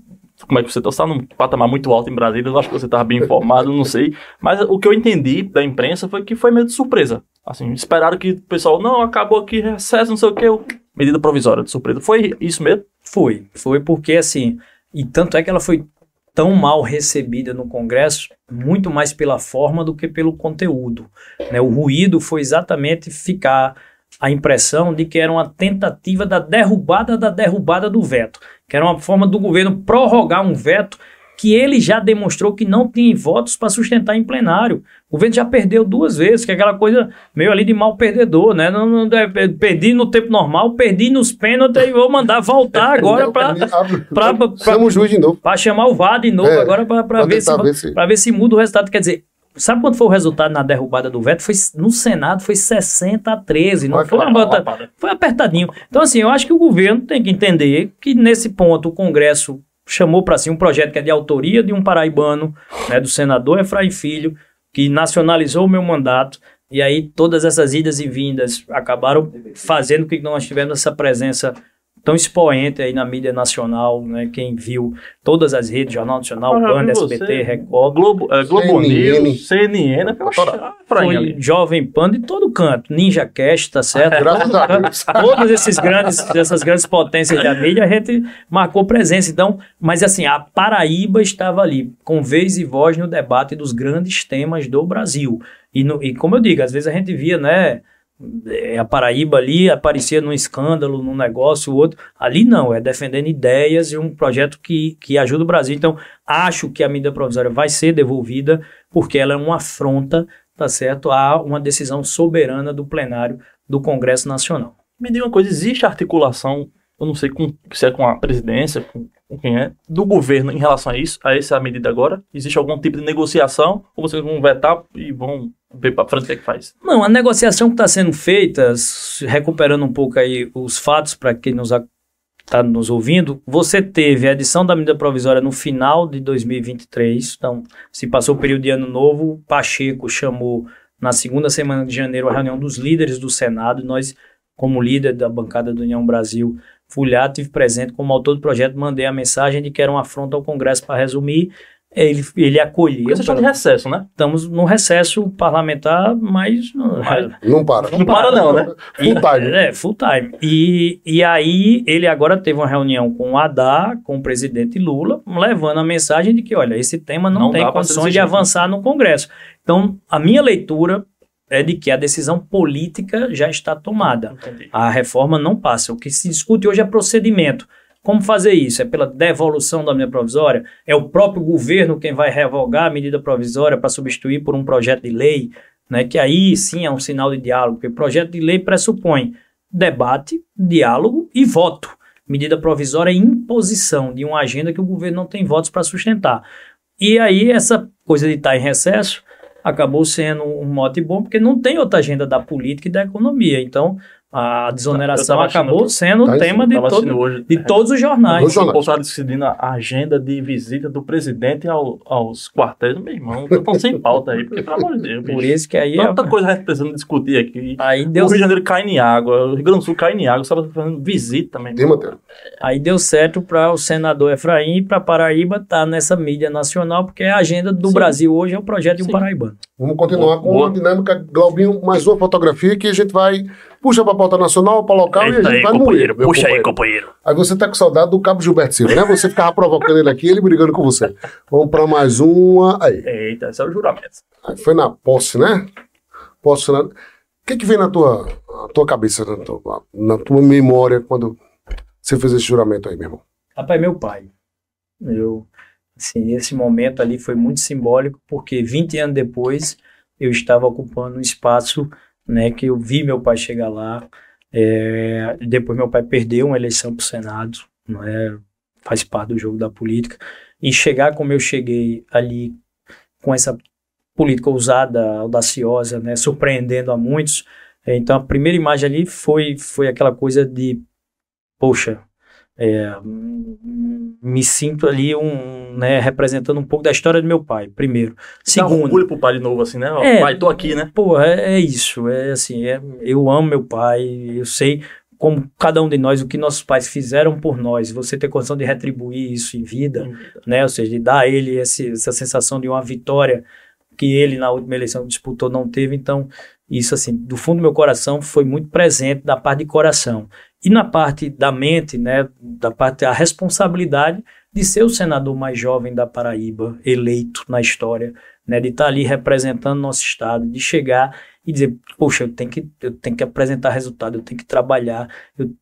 como é que você está. Você está num patamar muito alto em Brasília, eu acho que você estava bem informado, não sei. Mas o que eu entendi da imprensa foi que foi meio de surpresa. Assim, esperaram que o pessoal, não, acabou aqui, recesso, não sei o que, medida provisória de surpresa. Foi isso mesmo? Foi, foi porque assim, e tanto é que ela foi tão mal recebida no Congresso, muito mais pela forma do que pelo conteúdo. né? O ruído foi exatamente ficar a impressão de que era uma tentativa da derrubada da derrubada do veto, que era uma forma do governo prorrogar um veto que ele já demonstrou que não tem votos para sustentar em plenário. O governo já perdeu duas vezes, que é aquela coisa meio ali de mal perdedor, né? Não, não, é, perdi no tempo normal, perdi nos pênaltis e vou mandar voltar agora para pra- pra- Chama o juiz de novo. para chamar o VAR de novo É, agora para ver, se, ver se- ver se muda o resultado. Quer dizer, sabe quanto foi o resultado na derrubada do veto? Foi, no Senado foi 60 a 13, não foi uma bota, foi apertadinho. Então, assim, eu acho que o governo tem que entender que nesse ponto o Congresso chamou para si um projeto que é de autoria de um paraibano, né, do senador Efraim Filho, que nacionalizou o meu mandato. E aí todas essas idas e vindas acabaram fazendo com que nós tivemos essa presença tão expoente aí na mídia nacional, né? Quem viu todas as redes, Jornal Nacional, Ah, Band, SBT, você. Record, Globo, é, Globo CNN. News, CNN, poxa, foi ali. Jovem Pan de todo canto, Ninja Cast, tá certo? Graças a Deus. Todos esses grandes, essas grandes potências da mídia, a gente marcou presença. Então, mas assim, a Paraíba estava ali, com vez e voz no debate dos grandes temas do Brasil. E, no- e como eu digo, às vezes a gente via, né? É, A Paraíba ali aparecia num escândalo, num negócio, o outro. Ali não, é defendendo ideias e um projeto que, que ajuda o Brasil. Então, acho que a medida provisória vai ser devolvida, porque ela é uma afronta, tá certo, a uma decisão soberana do plenário do Congresso Nacional. Me diga uma coisa, existe articulação, eu não sei com, se é com a presidência, com, com quem é, do governo em relação a isso, a essa medida agora? Existe algum tipo de negociação? Ou vocês vão vetar e vão ver para frente o que é que faz? Não, a negociação que está sendo feita, recuperando um pouco aí os fatos para quem nos está nos ouvindo, você teve a edição da medida provisória no final de 2023, então se passou o período de ano novo, Pacheco chamou na segunda semana de janeiro a reunião dos líderes do Senado, nós, como líder da bancada do União Brasil, fui lá, tive presente como autor do projeto, mandei a mensagem de que era uma afronta ao Congresso para resumir, ele, ele acolheu. Vocês estão de recesso, né? Estamos no recesso parlamentar, mas... Mas- Não para. Não para não, né? Full time. É, full time. E, e aí ele agora teve uma reunião com o Haddad, com o presidente Lula, levando a mensagem de que, olha, esse tema não, Não tem condições de jeito. avançar no Congresso. Então, a minha leitura é de que a decisão política já está tomada. Entendi. A reforma não passa. O que se discute hoje é procedimento. Como fazer isso? É pela devolução da medida provisória? É o próprio governo quem vai revogar a medida provisória para substituir por um projeto de lei? Né? Que aí sim é um sinal de diálogo, porque projeto de lei pressupõe debate, diálogo e voto. Medida provisória é imposição de uma agenda que o governo não tem votos para sustentar. E aí essa coisa de estar em recesso acabou sendo um mote bom, porque não tem outra agenda da política e da economia. Então, a desoneração acabou sendo Tá o tema de, todo, hoje. de todos os jornais. O Bolsonaro decidindo a agenda de visita do presidente ao- aos quartéis. Meu irmão, estão sem pauta aí, porque, pelo amor de Deus, Por bicho. isso que aí, é Tanta coisa a gente precisando discutir aqui. aí, O deu, Rio de Janeiro cai em água, o Rio Grande do Sul cai em água, só fazendo visita também. Tem, aí deu certo para o senador Efraim e para Paraíba estar nessa mídia nacional, porque a agenda do Sim. Brasil hoje é o projeto de um Sim. paraibano. Vamos continuar Boa, com boa. uma dinâmica. Glaubinho, mais uma fotografia que a gente vai. Puxa pra pauta nacional, pra local e a gente vai moer, meu companheiro. companheiro. Aí você tá com saudade do Cabo Gilberto Silva, né? Você ficava provocando ele aqui, ele brigando com você. Vamos pra mais uma. Aí. Eita, esse é o juramento. Aí foi na posse, né? Posse na... O que que vem na tua, na tua cabeça, na tua, na tua memória, quando você fez esse juramento aí, meu irmão? Rapaz, meu pai. Eu, assim, esse momento ali foi muito simbólico, porque 20 anos depois eu estava ocupando um espaço, né, que eu vi meu pai chegar lá. É, depois meu pai perdeu uma eleição para o Senado, não é? Faz parte do jogo da política. E chegar como eu cheguei ali, com essa política ousada, audaciosa, né, surpreendendo a muitos. Então a primeira imagem ali foi, foi aquela coisa de, poxa, é, hum, me sinto ali um, né, representando um pouco da história do meu pai, primeiro. Dá Segundo, orgulho pro pai de novo, assim, né? Ó, É. pai, tô aqui, né? pô, é, é isso, é assim, é- eu amo meu pai, eu sei como cada um de nós, o que nossos pais fizeram por nós, você ter condição de retribuir isso em vida, né, ou seja, de dar a ele esse, essa sensação de uma vitória que ele na última eleição que disputou não teve, então isso assim, do fundo do meu coração foi muito presente da parte de coração. E na parte da mente, né, da parte da responsabilidade de ser o senador mais jovem da Paraíba, eleito na história, né, de estar ali representando nosso estado, de chegar e dizer, poxa, eu tenho que eu tenho que apresentar resultado, eu tenho que trabalhar, eu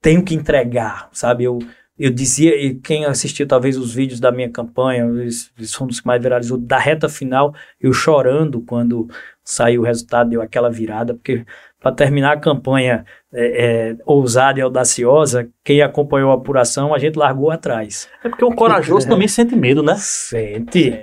tenho que entregar, sabe? Eu eu dizia, e quem assistiu talvez os vídeos da minha campanha, eles, foram dos que mais viralizou, da reta final, eu chorando quando saiu o resultado, deu aquela virada, porque para terminar a campanha é, é, ousada e audaciosa, quem acompanhou a apuração, a gente largou atrás. É porque o corajoso também sente medo, né? Sente.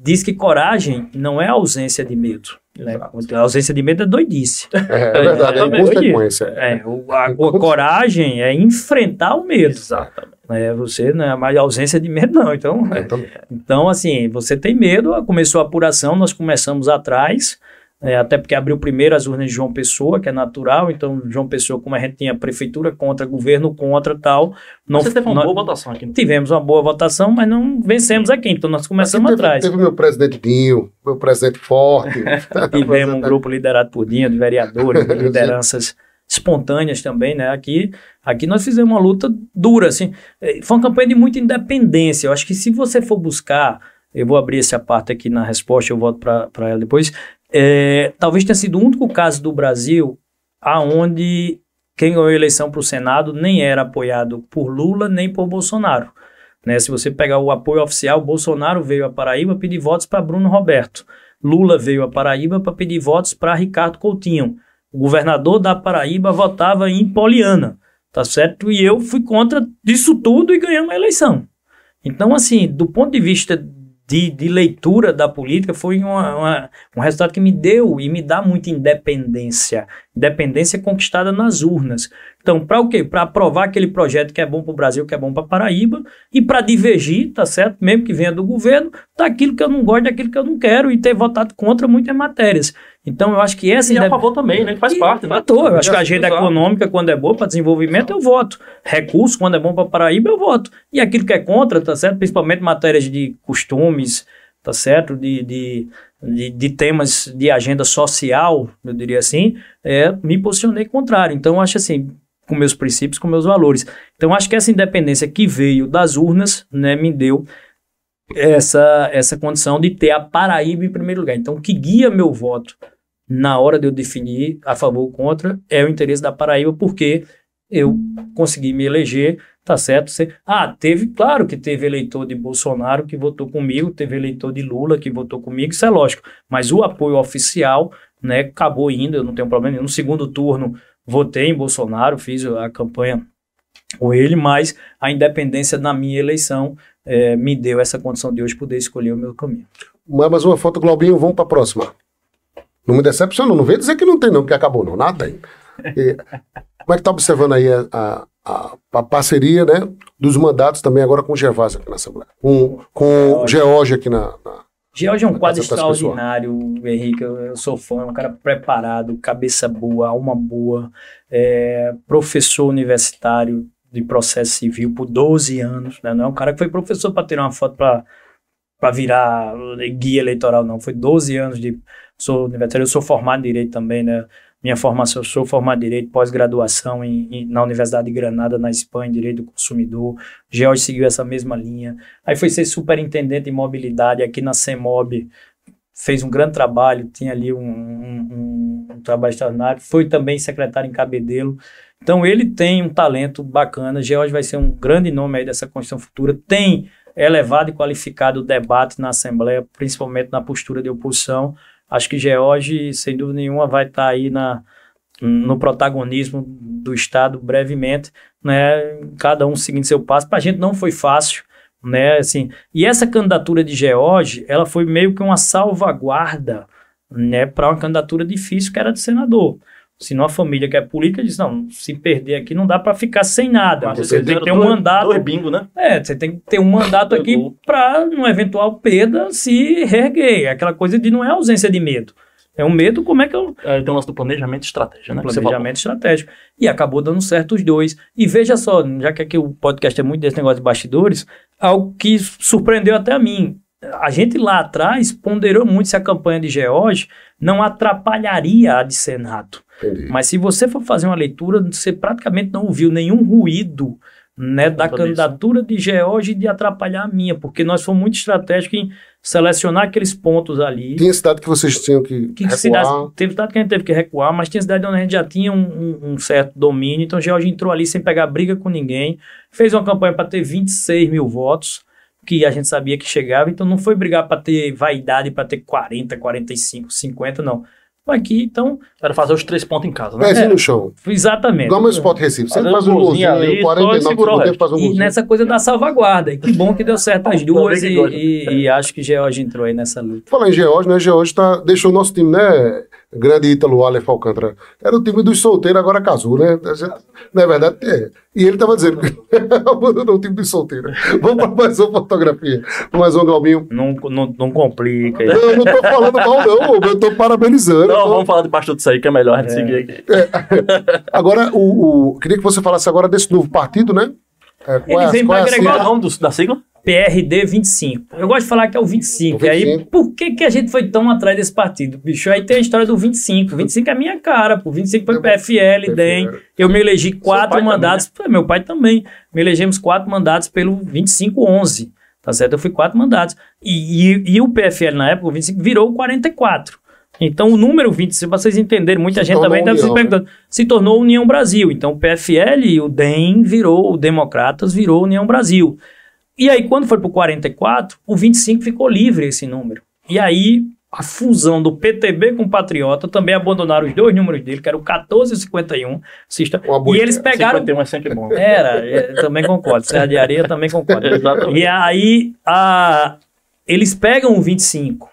Diz que coragem não é ausência de medo. Né? A ausência de medo é doidice. É, é verdade, é consequência. É, o- a, a coragem é enfrentar o medo. Exatamente. Né? Você não é mais ausência de medo, não. Então, É, também. então, assim, você tem medo, começou a apuração, nós começamos atrás, é, até porque abriu primeiro as urnas de João Pessoa, que é natural, então João Pessoa, como a gente tinha prefeitura contra, governo contra tal. Não, Você teve uma nós, boa votação aqui. Tivemos uma boa votação, mas não vencemos aqui, então nós começamos teve, atrás. Teve meu presidente Dinho, meu presidente forte. Tivemos um grupo liderado por Dinho, de vereadores, de lideranças espontâneas também, né? Aqui, aqui nós fizemos uma luta dura, assim. É, foi uma campanha de muita independência. Eu acho que se você for buscar, eu vou abrir essa parte aqui na resposta, eu volto para ela depois. É, talvez tenha sido o único caso do Brasil aonde quem ganhou a eleição para o Senado nem era apoiado por Lula nem por Bolsonaro. Né? Se você pegar o apoio oficial, Bolsonaro veio a Paraíba pedir votos para Bruno Roberto. Lula veio a Paraíba para pedir votos para Ricardo Coutinho. O governador da Paraíba votava em Poliana, tá certo? E eu fui contra disso tudo e ganhamos a eleição. Então, assim, do ponto de vista de, de leitura da política foi uma, uma, um resultado que me deu e me dá muita independência. Independência conquistada nas urnas. Então, para o quê? Para aprovar aquele projeto que é bom para o Brasil, que é bom para Paraíba, e para divergir, tá certo? Mesmo que venha do governo, daquilo que eu não gosto, daquilo que eu não quero, e ter votado contra muitas matérias. Então, eu acho que essa... E indep... a favor também, né? Faz e parte, né? Fator. Eu acho que a agenda econômica, quando é boa para desenvolvimento, eu voto. Recurso, quando é bom para Paraíba, eu voto. E aquilo que é contra, tá certo? Principalmente matérias de costumes, tá certo? De, de, de, de, temas de agenda social, eu diria assim, é, me posicionei contrário. Então, eu acho assim, com meus princípios, com meus valores. Então, acho que essa independência que veio das urnas, né, me deu essa, essa condição de ter a Paraíba em primeiro lugar. Então, o que guia meu voto na hora de eu definir a favor ou contra é o interesse da Paraíba, porque eu consegui me eleger, tá certo? Você, ah, teve, claro que teve eleitor de Bolsonaro que votou comigo, teve eleitor de Lula que votou comigo, isso é lógico, mas o apoio oficial, né, acabou indo, eu não tenho problema nenhum. No segundo turno, votei em Bolsonaro, fiz a campanha com ele, mas a independência na minha eleição é, me deu essa condição de hoje poder escolher o meu caminho. Mais uma foto, Globinho, vamos para a próxima. Não me decepcionou, não vem dizer que não tem não, que acabou não, nada tem. E, como é que está observando aí a, a, a, parceria né, dos mandatos também agora com o Gervásio aqui na Assembleia, com, com o George aqui na, na George é um quadro extraordinário, Henrique. Eu, sou fã, é um cara preparado, cabeça boa, alma boa, é, professor universitário de processo civil por 12 anos. Né? Não é um cara que foi professor para tirar uma foto para virar guia eleitoral, não. Foi 12 anos de sou universitário, eu sou formado em Direito também, né? Minha formação, eu sou formado em Direito, pós-graduação na Universidade de Granada, na Espanha, em Direito do Consumidor. George seguiu essa mesma linha. Aí foi ser superintendente em mobilidade aqui na CEMOB, fez um grande trabalho, tinha ali um, um, um, trabalho extraordinário. Foi também secretário em Cabedelo. Então ele tem um talento bacana. George vai ser um grande nome aí dessa Constituição Futura. Tem elevado e qualificado o debate na Assembleia, principalmente na postura de oposição. Acho que George, sem dúvida nenhuma, vai estar tá aí na, no protagonismo do Estado brevemente, né? Cada um seguindo seu passo. Para a gente não foi fácil, né? Assim, e essa candidatura de George, ela foi meio que uma salvaguarda, né? Para uma candidatura difícil que era de senador. Se uma família que é política diz, não, se perder aqui não dá para ficar sem nada. Mas você tem que ter um mandato. Dois bingo, né? É, você tem que ter um mandato aqui para, numa eventual perda, se reerguer. Aquela coisa de não é ausência de medo. É um medo, como é que eu. É, tem o lance do planejamento estratégico, né? Planejamento estratégico. E acabou dando certo os dois. E veja só, já que aqui o podcast é muito desse negócio de bastidores, algo que surpreendeu até a mim a gente lá atrás ponderou muito se a campanha de George não atrapalharia a de Senato. Entendi. Mas se você for fazer uma leitura, você praticamente não ouviu nenhum ruído né, da candidatura isso. de George de atrapalhar a minha, porque nós fomos muito estratégicos em selecionar aqueles pontos ali. Tinha cidade que vocês tinham que, que recuar. Cidade, teve cidade que a gente teve que recuar, mas tinha cidade onde a gente já tinha um, um, um certo domínio, então George entrou ali sem pegar briga com ninguém, fez uma campanha para ter 26 mil votos, que a gente sabia que chegava, então não foi brigar para ter vaidade, para ter 40, 45, 50, não. Aqui, então. Era fazer os três pontos em casa, né? Pezinho é, no chão. Exatamente. Igual meu Spot Recife. Você faz um golzinho ali, 49 segundos, faz um golzinho. E nessa coisa da salvaguarda. E que bom que deu certo as duas e, e, e, acho que George entrou aí nessa luta. Falar em George, né? George tá, deixou o nosso time, né? Grande Ítalo Aleph Alcântara. Era o time dos solteiros, agora casou, né? Na é verdade, é. E ele estava dizendo que abandonou o time dos solteiros. Vamos para mais uma fotografia. Mais um, Galminho. Não, não, não complica. Não, não tô falando mal, não. Eu tô parabenizando. Não, tô... vamos falar debaixo disso aí, que é melhor a gente é. seguir aqui. É. Agora, o, o, queria que você falasse agora desse novo partido, né? É, Ele vem para agregar o nome do, da sigla? PRD 25. Eu gosto de falar que é o 25. O 25. E aí, por que, que a gente foi tão atrás desse partido, bicho? Aí tem a história do 25. 25 é a minha cara, pô. 25 foi PFL, DEM. Eu me elegi quatro mandatos. Também, né? Meu pai também. Me elegemos quatro mandatos pelo 2511. Tá certo? Eu fui quatro mandatos. E, e, e o PFL na época, o 25, virou 44. Então, o número 20, se vocês entenderem, muita se gente também deve se perguntando, né? se tornou União Brasil. Então, o PFL, o DEM virou, o Democratas virou União Brasil. E aí, quando foi para o 44, o 25 ficou livre esse número. E aí, a fusão do PTB com o Patriota também abandonaram os dois números dele, que era o 14 e o 51. Assista. E eles pegaram. 51 é sempre bom. Era, é, também concordo. Serra de Areia também concordo. e aí, a... eles pegam o 25.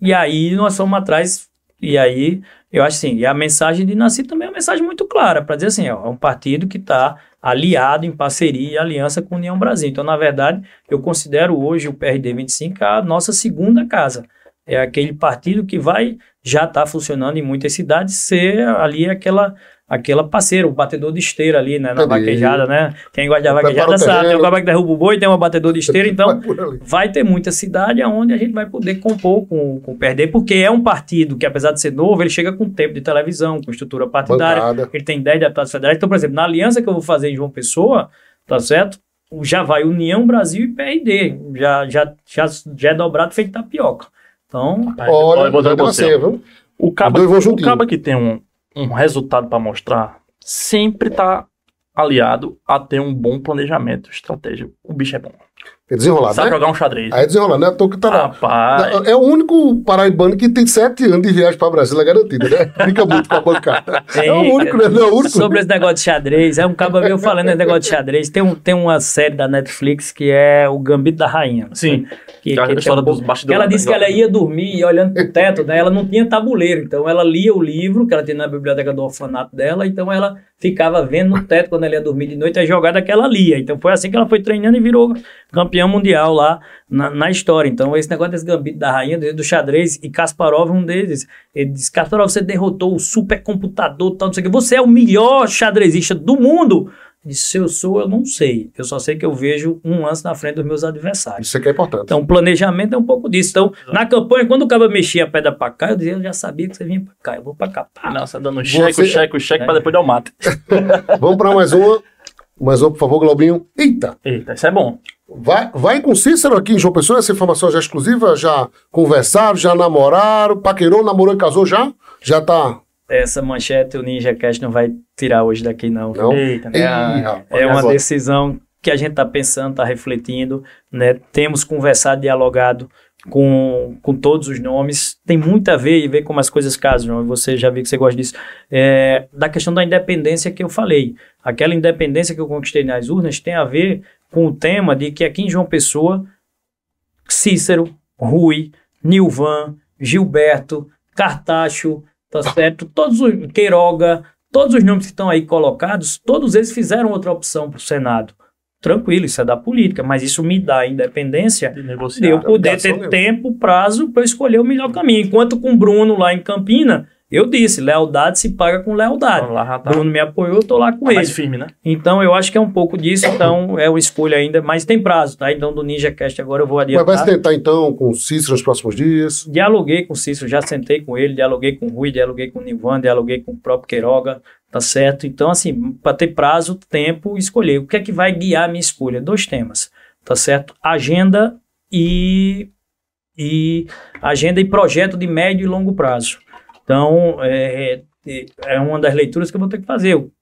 E aí, nós fomos atrás. E aí, eu acho assim, e a mensagem de Nasci também é uma mensagem muito clara, para dizer assim, ó, é um partido que está aliado, em parceria e aliança com a União Brasil. Então, na verdade, eu considero hoje o PRD 25 a nossa segunda casa. É aquele partido que vai já estar tá funcionando em muitas cidades, ser ali aquela aquela parceira, o batedor de esteira ali, né, na Entendi. vaquejada, né? Quem gosta da vaquejada sabe, tem o cara que derruba o boi, tem um batedor de esteira, então vai ter muita cidade onde a gente vai poder compor com, com o PRD, porque é um partido que, apesar de ser novo, ele chega com tempo de televisão, com estrutura partidária, Bancada. ele tem 10 deputados federais. Então, por exemplo, na aliança que eu vou fazer em João Pessoa, tá certo? Já vai União Brasil e PRD, já, já, já, já é dobrado feito tapioca. Então, olha, olha você, viu? O caba, o caba que tem um, um resultado para mostrar, sempre está aliado a ter um bom planejamento, estratégia. O bicho é bom. É desenrolar, Sabe né? jogar um xadrez. Aí é desenrolar, né? Tô que tá Rapaz. É o único paraibano que tem sete anos de viagem para Brasília garantida, né? Fica muito com a bancada. é o único, né? Não é o único. Sobre esse negócio de xadrez, é um cabo meu falando esse negócio de xadrez. Tem, um, tem uma série da Netflix que é O Gambito da Rainha. Sim. Que, que, que, história dos bastidores. ela disse que ela ia dormir olhando pro teto, né? Ela não tinha tabuleiro, então ela lia o livro que ela tinha na biblioteca do orfanato dela, então ela ficava vendo no teto quando ela ia dormir de noite a jogada que ela lia. Então foi assim que ela foi treinando e virou campeã mundial lá na, na história. Então esse negócio desse gambito da rainha, do xadrez, e Kasparov um deles. Ele disse, Kasparov, você derrotou o supercomputador, tal, não sei o que. Você é o melhor xadrezista do mundo. E se eu sou, eu não sei. Eu só sei que eu vejo um lance na frente dos meus adversários. Isso aqui é importante. Então, planejamento é um pouco disso. Então, na campanha, quando o cara mexia a pedra pra cá, eu dizia, eu já sabia que você vinha pra cá, eu vou pra cá. Pá. Não, você dando cheque, você... cheque, cheque, é. pra depois dar o mate. Vamos pra mais uma. Mais uma, por favor, Globinho. Eita! Eita, isso é bom. Vai, vai com Cícero aqui em João Pessoa, essa informação já é exclusiva? Já conversaram, já namoraram, paquerou, namorou e casou já? Já tá essa manchete o Ninja Cast não vai tirar hoje daqui, não. não? Eita, né? é, é uma decisão que a gente está pensando, está refletindo, né? Temos conversado, dialogado com, com todos os nomes. Tem muito a ver e ver como as coisas casam. Você já viu que você gosta disso. É, da questão da independência que eu falei. Aquela independência que eu conquistei nas urnas tem a ver com o tema de que aqui em João Pessoa, Cícero, Rui, Nilvan, Gilberto, Cartacho, tá certo? Todos os Queiroga, todos os nomes que estão aí colocados, todos eles fizeram outra opção para o Senado. Tranquilo, isso é da política, mas isso me dá a independência de, de eu poder ter tempo, prazo para escolher o melhor caminho. Enquanto com o Bruno lá em Campina, eu disse, lealdade se paga com lealdade. Lá, tá. Bruno me apoiou, eu tô lá com tá ele. Mais firme, né? Então, eu acho que é um pouco disso, então é uma escolha ainda, mas tem prazo, tá? Então, do Ninja Cast agora eu vou adiantar. Mas vai se tentar, então, com o Cícero nos próximos dias? Dialoguei com o Cícero, já sentei com ele, dialoguei com o Rui, dialoguei com o Nivan, dialoguei com o próprio Queiroga, tá certo? Então, assim, para ter prazo, tempo, escolher. O que é que vai guiar a minha escolha? Dois temas, tá certo? Agenda e, e agenda e projeto de médio e longo prazo. Então, é, é, é uma das leituras que eu vou ter que fazer. O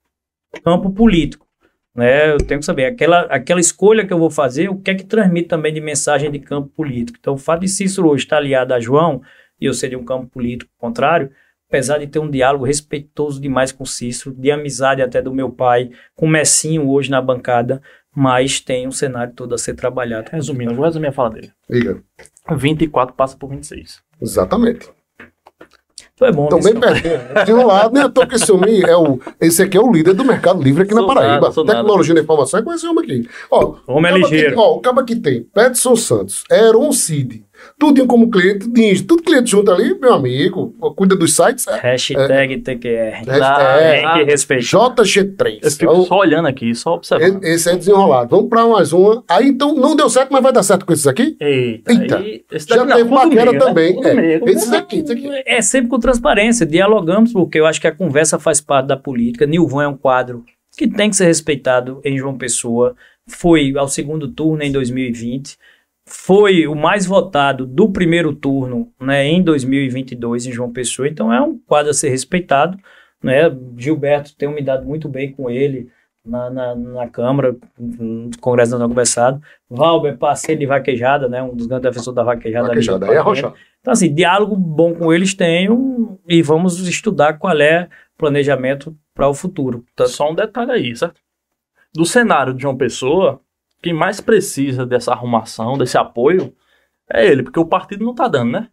campo político. Né? Eu tenho que saber. Aquela, aquela escolha que eu vou fazer, o que é que transmite também de mensagem de campo político. Então, o fato de Cícero hoje estar aliado a João, e eu ser de um campo político contrário, apesar de ter um diálogo respeitoso demais com Cícero, de amizade até do meu pai, com Messinho hoje na bancada, mas tem um cenário todo a ser trabalhado. Resumindo, vou resumir a fala dele. Liga. 24 passa por 26. Exatamente. Tu é bom. Estão bem pertinho. Desenrolado, né? Tô que esse homem é o. Esse aqui é o líder do Mercado Livre aqui na Sou Paraíba. nada, sou nada. Tecnologia da informação é com esse homem aqui. Ó, Homem é o caba ligeiro. que- ó, o cabo aqui tem Petson Santos, Aaron Cid, tudinho como cliente, Ninja, tudo cliente junto ali, meu amigo. Cuida dos sites. É, Hashtag TQR. é, Tem que respeitar. JG3. Eu fico Então, só olhando aqui, só observando. e- esse é desenrolado. Vamos pra mais uma. Aí então não deu certo, mas vai dar certo com esses aqui? Eita, Eita. esse Já daqui não, teve paquera meio, né? também. É, meio. esses aqui, esse aqui. É sempre com transparência, dialogamos, porque eu acho que a conversa faz parte da política. Nilvan é um quadro que tem que ser respeitado em João Pessoa. Foi ao segundo turno em 2020. Foi o mais votado do primeiro turno né, em 2022 em João Pessoa. Então é um quadro a ser respeitado. Né? Gilberto tem me dado muito bem com ele na, na, na Câmara, no Congresso da Não Conversado. Valber, parceiro de vaquejada, né? um dos grandes defensores da vaquejada. Vaquejada, é arrochado. Então, assim, diálogo bom com eles tenho e vamos estudar qual é o planejamento para o futuro. Tá? Só um detalhe aí, certo? Do cenário de João Pessoa, quem mais precisa dessa arrumação, desse apoio, é ele, porque o partido não tá dando, né?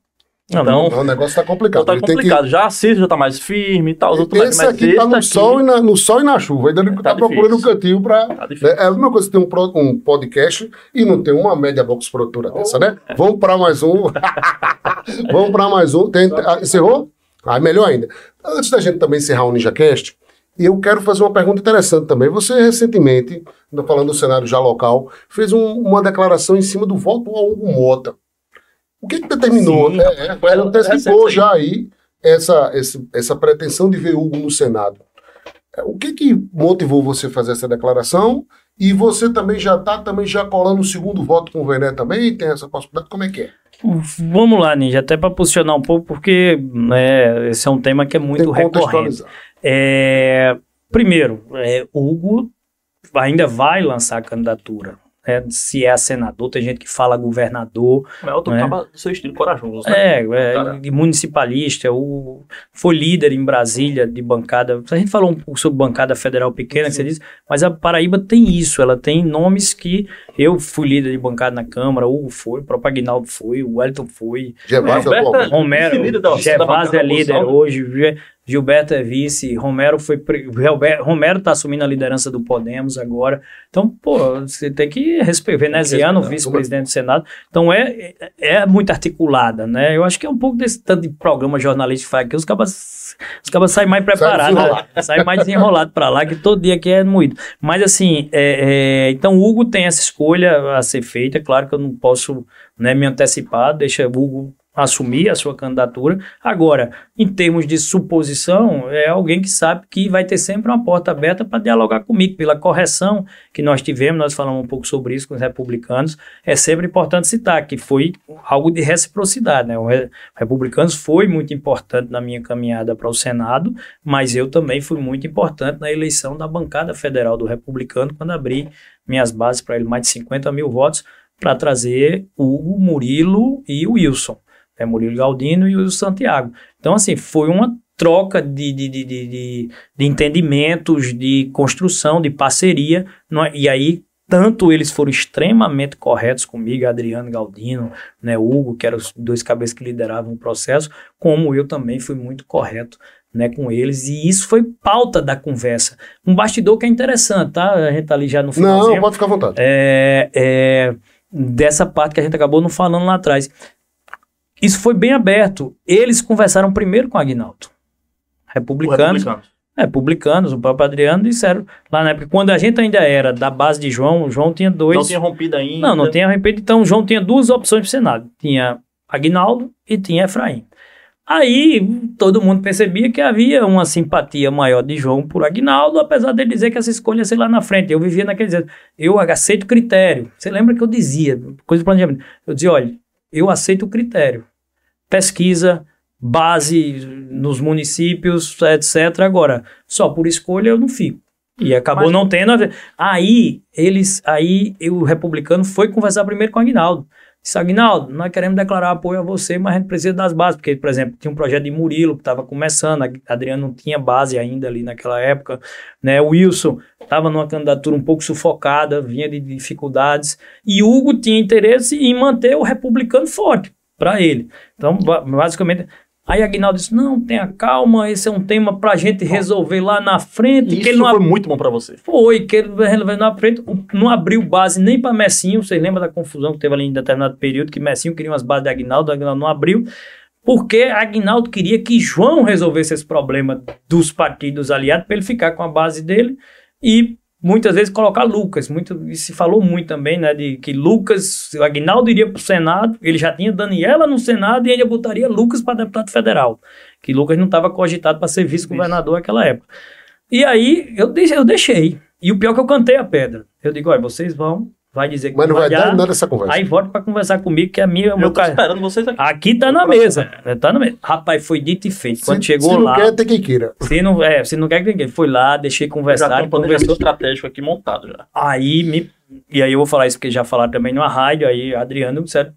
Não, Então, Não, o negócio tá complicado. então tá tem que- complicado. Já a já tá mais firme e tal, os outros Esse mas aqui tá no, aqui sol e na, no sol e na chuva. Ainda ele tá, Tá procurando um cantinho pra. Tá né? É a mesma coisa que ter um, um podcast e não ter uma média box produtora dessa, né? Vamos pra mais um. Vamos pra mais um. Tem, ah, encerrou? Ah, melhor ainda. Antes da gente também encerrar o NinjaCast, eu quero fazer uma pergunta interessante também. Você recentemente, falando do cenário já local, fez um- uma declaração em cima do voto ao Hugo Mota. O que, que determinou? Sim, é, é, ela antecipou já aí essa, esse- essa pretensão de ver Hugo no Senado. É, O que, que motivou você a fazer essa declaração? E você também já está também já colando o segundo voto com o Vené também? Tem essa possibilidade? Como é que é? Vamos lá, Ninja, até para posicionar um pouco, porque né, esse é um tema que é muito recorrente. É, primeiro, é, o Hugo ainda vai lançar a candidatura. né? se é a senador, tem gente que fala governador, Mas outro É. acaba do seu estilo corajoso, né? É, é municipalista, o, foi líder em Brasília de bancada. A gente falou um pouco sobre bancada federal pequena, que você disse, mas a Paraíba tem isso, ela tem nomes que eu fui líder de bancada na Câmara, o Hugo foi, o próprio Aguinaldo foi, o Wellington foi, Gervásio Roberta- atualmente. Romero, Vice-líder da- da Gervásio é líder né? hoje, Gilberto é vice, Romero foi Romero tá assumindo a liderança do Podemos agora. Então, pô, você tem que respeitar, veneziano, vice-presidente do Senado. Então é, é, é muito articulada, né? Eu acho que é um pouco desse tanto de programa jornalístico que faz aqui, os cabas, os cabas saem mais preparados, né? saem mais desenrolado para lá, que todo dia aqui é moído. Mas assim, é, é, então o Hugo tem essa escolha a ser feita, claro que eu não posso né, me antecipar, deixa o Hugo assumir a sua candidatura. Agora, em termos de suposição, é alguém que sabe que vai ter sempre uma porta aberta para dialogar comigo. Pela correção que nós tivemos, nós falamos um pouco sobre isso com os republicanos, é sempre importante citar que foi algo de reciprocidade. Né? O re- republicanos foi muito importante na minha caminhada para o Senado, mas eu também fui muito importante na eleição da bancada federal do republicano, quando abri minhas bases para ele, mais de 50 mil votos, para trazer o Murilo e o Wilson é Murilo Galdino e o Santiago. Então, assim, foi uma troca de, de, de, de, de- entendimentos, de construção, de parceria, é? e aí tanto eles foram extremamente corretos comigo, Adriano Galdino, né, Hugo, que eram os dois cabeças que lideravam o processo, como eu também fui muito correto né, com eles, e isso foi pauta da conversa. Um bastidor que é interessante, tá? A gente tá ali já no finalzinho Não, pode ficar à vontade. é, é, dessa parte que a gente acabou não falando lá atrás. Isso foi bem aberto. Eles conversaram primeiro com o Aguinaldo. O Republicanos, republicano. é, republicanos, o próprio Adriano disseram lá na época, quando a gente ainda era da base de João, o João tinha dois. Não tinha rompido ainda. Não, não tinha arrependido. Então, o João tinha duas opções para o Senado. Tinha Aguinaldo e tinha Efraim. Aí, todo mundo percebia que havia uma simpatia maior de João por Aguinaldo, apesar dele dizer que essa escolha ia ser lá na frente. Eu vivia naquele dizer, eu aceito o critério. Você lembra que eu dizia, coisa de planejamento. Eu dizia, olha, eu aceito o critério. Pesquisa, base nos municípios, etc. Agora, só por escolha eu não fico. E acabou Mas- não tendo. a ver. Aí, eles, aí o republicano foi conversar primeiro com o Aguinaldo. Disse, Aguinaldo, nós queremos declarar apoio a você, mas a gente precisa das bases, porque, por exemplo, tinha um projeto de Murilo que estava começando, Adriano não tinha base ainda ali naquela época, né? O Wilson estava numa candidatura um pouco sufocada, vinha de dificuldades, e Hugo tinha interesse em manter o republicano forte para ele. Então, ba- basicamente, Aí Aguinaldo disse: não, tenha calma, esse é um tema pra gente resolver lá na frente. Isso que ele não foi muito bom pra você. foi, que ele resolveu na frente, não abriu base nem para Messinho. Vocês lembram da confusão que teve ali em determinado período, que Messinho queria umas bases de Aguinaldo, Aguinaldo não abriu, porque Aguinaldo queria que João resolvesse esse problema dos partidos aliados para ele ficar com a base dele e muitas vezes colocar Lucas. Muito, e se falou muito também, né, de que Lucas, o Aguinaldo iria para o Senado, ele já tinha Daniela no Senado e ainda botaria Lucas para deputado federal, que Lucas não estava cogitado para ser vice-governador naquela época. E aí eu deixei, eu deixei. E o pior é que eu cantei a pedra. Eu digo, olha, vocês vão, vai dizer que Mas não vai dar nada essa conversa. Aí volta para conversar comigo, que a minha, o Eu meu tô cara. esperando vocês aqui. Aqui tá na mesa. né, Tá na mesa. Rapaz, foi dito e feito. Quando se, chegou se não lá. quer, tem quem queira. Se não, é, se não quer que ninguém. Foi lá, deixei Já conversar, tem um planejamento conversou. estratégico aqui montado já. Aí me. E aí eu vou falar isso porque já falaram também numa rádio, aí Adriano, certo?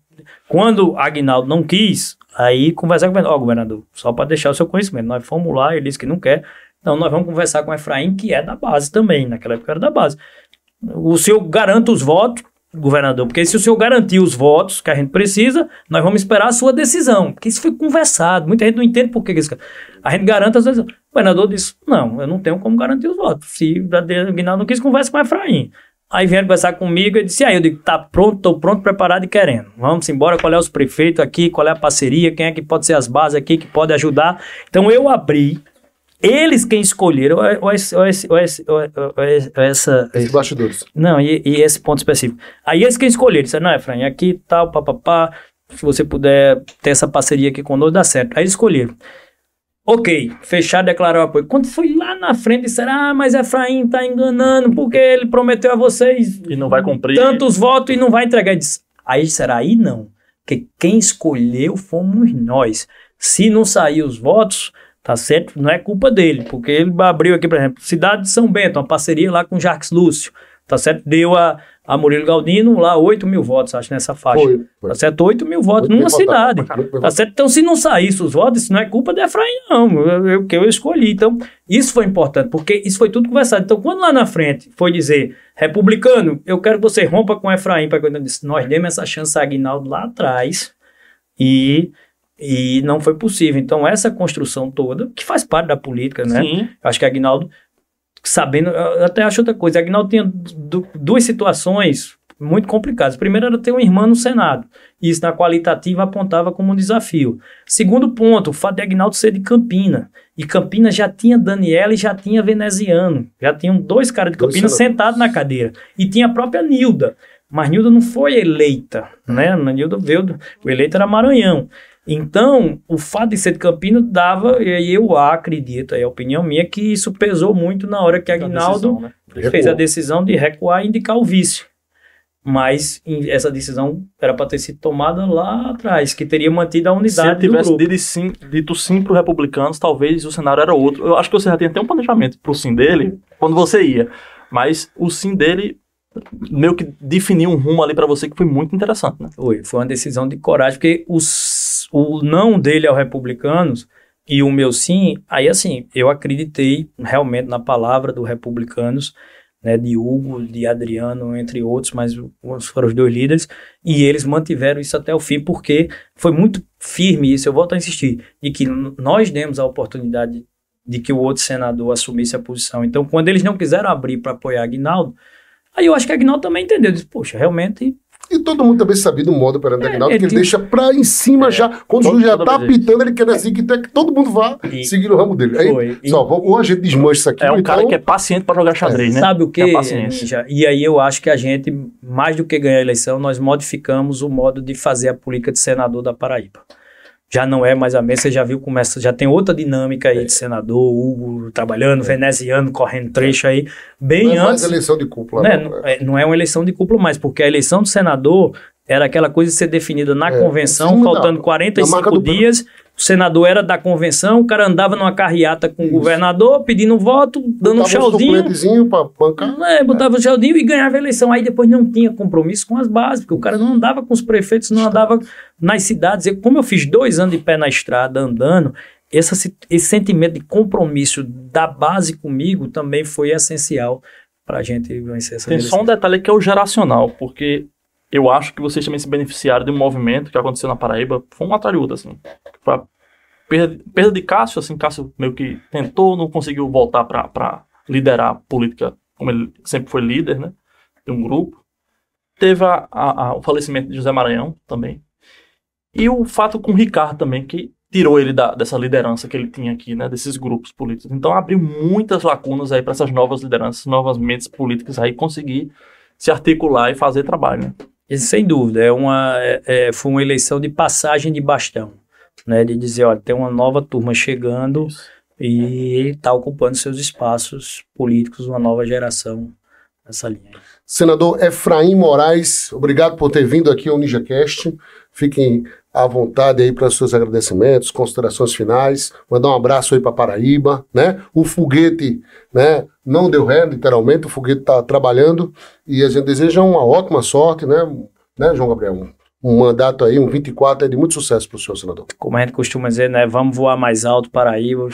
Quando Agnaldo não quis, aí conversar com o governador, ó, governador, só para deixar o seu conhecimento, nós fomos lá, ele disse que não quer, então nós vamos conversar com o Efraim, que é da base também, naquela época era da base. O senhor garanta os votos, governador, porque se o senhor garantir os votos que a gente precisa, nós vamos esperar a sua decisão, porque isso foi conversado, muita gente não entende por que isso... A gente garanta as decisões. O governador disse, não, eu não tenho como garantir os votos, se o Aguinaldo não quis, conversa com o Efraim. Aí vieram conversar comigo e disse, aí eu digo, tá pronto, tô pronto, preparado e querendo. Vamos embora, qual é os prefeitos aqui, qual é a parceria, quem é que pode ser as bases aqui, que pode ajudar. Então eu abri, eles quem escolheram, ou, ou esse- ou esse- ou esse- ou- ou- ou essa... Esses bastidores. Não, e, e esse ponto específico. Aí eles quem escolheram, disseram, não, Efraim, aqui tal, papapá, se você puder ter essa parceria aqui conosco, dá certo. Aí eles escolheram. Ok, fechar, declarar o apoio. Quando foi lá na frente, disseram, ah, mas Efraim tá enganando, porque ele prometeu a vocês E não vai cumprir. tantos votos e não vai entregar. Disse, Aí será aí não, porque quem escolheu fomos nós. Se não sair os votos, tá certo? Não é culpa dele, porque ele abriu aqui, por exemplo, Cidade de São Bento, uma parceria lá com Jacques Lúcio, tá certo? Deu a, a Murilo Galdino lá 8 mil votos, acho, nessa faixa. Foi. foi. Tá certo? 8 mil votos numa cidade. Tá certo? Então, se não saísse os votos, isso não é culpa do Efraim, não. Eu, eu, que eu escolhi. Então, isso foi importante, porque isso foi tudo conversado. Então, quando lá na frente foi dizer, republicano, eu quero que você rompa com o Efraim, para eu disse, nós demos essa chance a Aguinaldo lá atrás e, e não foi possível. Então, essa construção toda, que faz parte da política, né? Sim. Acho que Agnaldo, sabendo, eu até acho outra coisa, Agnaldo tinha du- duas situações muito complicadas. Primeiro era ter uma irmã no Senado. Isso na qualitativa apontava como um desafio. Segundo ponto, o fato de Agnaldo ser de Campina. E Campina já tinha Daniela e já tinha Veneziano. Já tinham dois caras de Campina sentados na cadeira. E tinha a própria Nilda. Mas Nilda não foi eleita, né? A Nilda veio, do- o eleito era Maranhão. Então, o fato de ser de Campina dava, e aí eu acredito, é a opinião minha, que isso pesou muito na hora que Agnaldo né? fez a decisão de recuar e indicar o vice. Mas em- essa decisão era para ter sido tomada lá atrás, que teria mantido a Se ele unidade do tivesse grupo. dito sim, dito sim pro republicanos, talvez o cenário era outro. Eu acho que você já tem até um planejamento pro sim dele quando você ia. Mas o sim dele meio que definiu um rumo ali pra você que foi muito interessante, né? Foi, foi uma decisão de coragem, porque os, o não dele aos republicanos e o meu sim, aí assim, eu acreditei realmente na palavra dos republicanos, né, de Hugo, de Adriano, entre outros, mas foram os dois líderes, e eles mantiveram isso até o fim, porque foi muito firme isso, eu volto a insistir, de que nós demos a oportunidade de que o outro senador assumisse a posição. Então, quando eles não quiseram abrir para apoiar Aguinaldo, aí eu acho que Aguinaldo também entendeu, disse, poxa, realmente E todo mundo também sabia do modo perante o Aguinaldo, ele que ele deixa pra em cima já. Quando o juiz já tá apitando, ele quer assim que, tem- que todo mundo vá E- seguir o ramo dele. Aí, Foi. E- só, vamos- ou a gente desmancha isso aqui. É um cara então- que é paciente pra jogar xadrez, né? Sabe o que, É paciência. E aí eu acho que a gente, mais do que ganhar a eleição, nós modificamos o modo de fazer a política de senador da Paraíba. Já não é mais a mesma, você já viu, começa, já tem outra dinâmica aí de senador, Hugo trabalhando, veneziano, correndo trecho aí, bem Não é mais antes. eleição de cúpula. né, não, não, é. é, não é uma eleição de cúpula mais, porque a eleição do senador era aquela coisa de ser definida na É, convenção, sim, faltando na- na marca 45 do dias. O senador era da convenção, o cara andava numa carreata com o Isso. governador, pedindo voto, dando um Botava tchauzinho. suplentezinho pra bancar. É, botava o Geraldinho e ganhava a eleição. Aí depois não tinha compromisso com as bases, porque o cara não andava com os prefeitos, não andava nas cidades. Eu, como eu fiz dois anos de pé na estrada andando, essa esse sentimento de compromisso da base comigo também foi essencial para a gente vencer essa Tem só eleição. um detalhe que é o geracional, porque eu acho que vocês também se beneficiaram de um movimento que aconteceu na Paraíba, foi um outro, assim. Foi a perda, perda de Cássio, assim, Cássio meio que tentou, não conseguiu voltar para liderar a política como ele sempre foi líder, né, de um grupo. Teve a, a, a, o falecimento de José Maranhão também. E o fato com o Ricardo também, que tirou ele da, dessa liderança que ele tinha aqui, né, desses grupos políticos. Então abriu muitas lacunas aí para essas novas lideranças, novas mentes políticas aí conseguir se articular e fazer trabalho. Né? Isso, sem dúvida, é uma, é, é, foi uma eleição de passagem de bastão, né, de dizer, olha, tem uma nova turma chegando Isso. e está ocupando seus espaços políticos, uma nova geração nessa linha. Senador Efraim Moraes, obrigado por ter vindo aqui ao NinjaCast. Fiquem à vontade aí para os seus agradecimentos, considerações finais. Mandar um abraço aí para Paraíba, né? O foguete, né? Não deu ré, literalmente, o foguete está trabalhando e a gente deseja uma ótima sorte, né? Né, João Gabriel? Um, mandato aí, um 24 aí de muito sucesso para o senhor, senador. Como a gente costuma dizer, né? Vamos voar mais alto, Paraíba.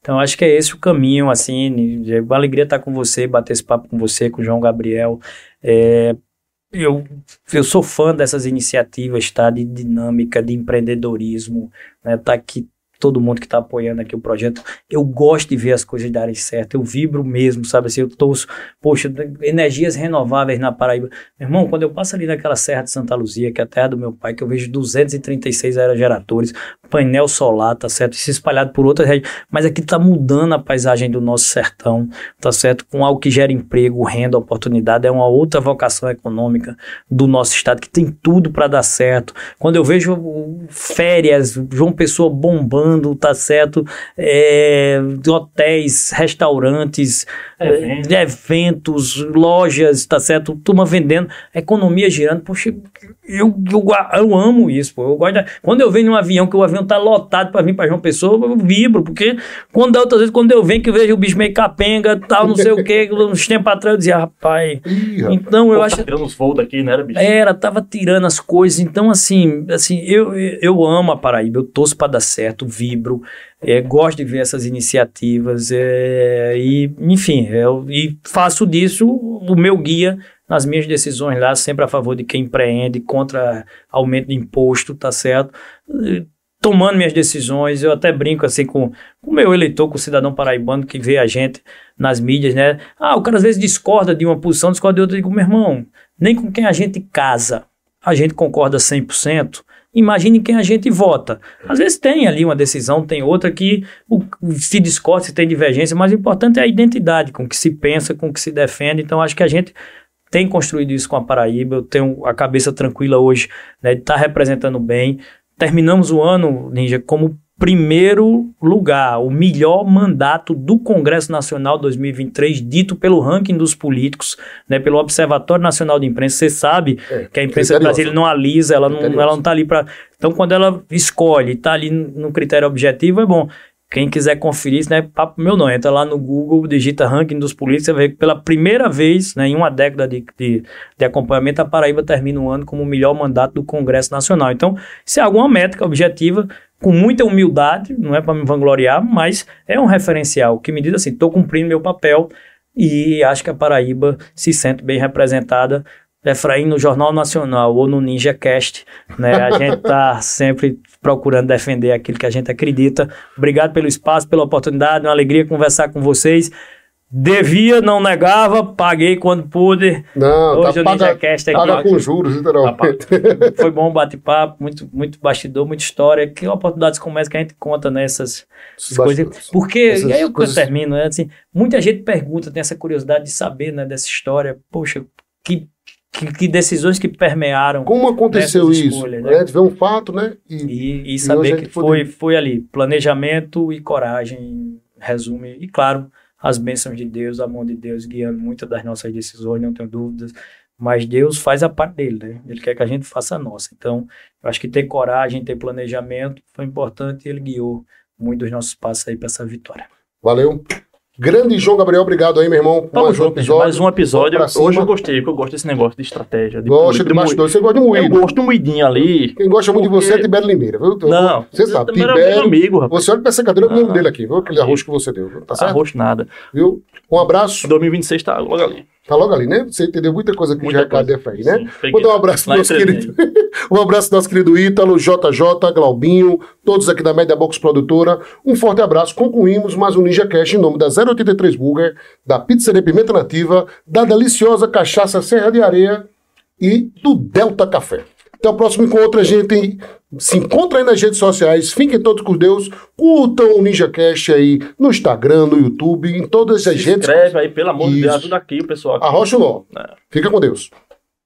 Então, acho que é esse o caminho, assim, é uma alegria estar com você, bater esse papo com você, com o João Gabriel. É, eu, eu sou fã dessas iniciativas, tá? De dinâmica, de empreendedorismo, né? Tá aqui todo mundo que está apoiando aqui o projeto. Eu gosto de ver as coisas darem certo, eu vibro mesmo, sabe? Assim, eu torço, poxa, energias renováveis na Paraíba. Meu irmão, quando eu passo ali naquela Serra de Santa Luzia, que é a terra do meu pai, que eu vejo 236 aerogeradores, painel solar, tá certo? Se espalhado por outras regiões, mas aqui está mudando a paisagem do nosso sertão, tá certo? Com algo que gera emprego, renda, oportunidade, é uma outra vocação econômica do nosso estado que tem tudo para dar certo. Quando eu vejo férias, João Pessoa bombando, tá certo? É, hotéis, restaurantes, eventos. eventos, lojas, tá certo? Turma vendendo, economia girando. Poxa, eu, eu, eu amo isso, pô. Eu gosto de, quando eu venho num avião, que o avião tá lotado para vir para João Pessoa, eu vibro, porque quando é outras vezes, quando eu venho, que eu vejo o bicho meio capenga, tal, não sei o que, uns tempos atrás eu dizia, rapaz. Ih, então eu pô, acho. Tá tirando os voos daqui, né, bicho? Era, tava tirando as coisas. Então, assim, assim eu, eu amo a Paraíba, eu torço para dar certo, vibro, é, gosto de ver essas iniciativas, é, e, enfim, eu, e faço disso o meu guia nas minhas decisões lá, sempre a favor de quem empreende, contra aumento de imposto, tá certo? Tomando minhas decisões, eu até brinco assim com o meu eleitor, com o cidadão paraibano que vê a gente nas mídias, né? Ah, o cara às vezes discorda de uma posição, discorda de outra. Eu digo, meu irmão, nem com quem a gente casa a gente concorda 100%, imagine quem a gente vota. Às vezes tem ali uma decisão, tem outra que o, se discorda, se tem divergência, mas o importante é a identidade com que se pensa, com que se defende. Então, acho que a gente tem construído isso com a Paraíba, eu tenho a cabeça tranquila hoje né, de estar tá representando bem. Terminamos o ano, Ninja, como primeiro lugar, o melhor mandato do Congresso Nacional 2023, dito pelo ranking dos políticos, né, pelo Observatório Nacional de Imprensa. Você sabe é, que a imprensa brasileira não alisa, ela não, ela não está ali para. Então, quando ela escolhe, está ali no critério objetivo, é bom. Quem quiser conferir isso, né, papo meu não, entra lá no Google, digita ranking dos políticos, você vê que pela primeira vez, né, em uma década de, de, de acompanhamento, a Paraíba termina o ano como o melhor mandato do Congresso Nacional. Então, se é alguma métrica objetiva, com muita humildade, não é para me vangloriar, mas é um referencial que me diz assim, estou cumprindo meu papel e acho que a Paraíba se sente bem representada Efraim no Jornal Nacional ou no Ninja Cast, né? A gente tá sempre procurando defender aquilo que a gente acredita. Obrigado pelo espaço, pela oportunidade, uma alegria conversar com vocês. Devia, não negava, paguei quando pude. Não, Hoje tá, o paga, Cast aqui. Paga com juros, literalmente. Foi bom bate-papo, muito, muito bastidor, muita história. Que oportunidades como essa que a gente conta nessas coisas. Porque, essas e aí eu coisas... termino, né? Assim, muita gente pergunta, tem essa curiosidade de saber né, dessa história. Poxa, que que, que, decisões que permearam. Como aconteceu isso? Escolhas, né? É, um fato, né? E, e, e saber que foi, foi ali, planejamento e coragem, resume. E claro, as bênçãos de Deus, a mão de Deus guiando muitas das nossas decisões, não tenho dúvidas. Mas Deus faz a parte dele, né? Ele quer que a gente faça a nossa. Então, eu acho que ter coragem, ter planejamento foi importante e ele guiou muito dos nossos passos aí para essa vitória. Valeu. Grande João Gabriel, obrigado aí, meu irmão, Tamo mais um junto, episódio. mais um episódio. Hoje eu gostei, porque eu gosto desse negócio de estratégia. De Gosta de de bastidor. Você gosta de moído. Eu gosto do moidinho ali. Quem gosta muito de Porque- você é Tibério Limeira, viu? Não, Você sabe, também era meu Tibério. amigo, rapaz. Você olha pra essa cadeira, eu lembro Ah. dele aqui, viu? Aquele arroz que você deu, tá certo? Arroz nada. Viu? Um abraço. 2026 tá logo ali. Tá logo ali, né? Você entendeu muita coisa que Muita cadê coisa. aí, né? Sim. Vou dar um abraço pro nosso querido. um abraço nosso querido Ítalo, JJ, Glaubinho, todos aqui da Média Box Produtora. Um forte abraço. Concluímos mais um Ninja Cash em nome da 083 Burger, da Pizzaria Pimenta Nativa, da deliciosa cachaça Serra de Areia e do Delta Café. Até o próximo encontro, a gente se encontra aí nas redes sociais. Fiquem todos com Deus. Curtam o Ninja Cash aí no Instagram, no YouTube, em todas as Se redes. inscreve aí, pelo amor de Deus, ajuda aqui o pessoal. aqui. Arrocha o nó. É. Fica com Deus.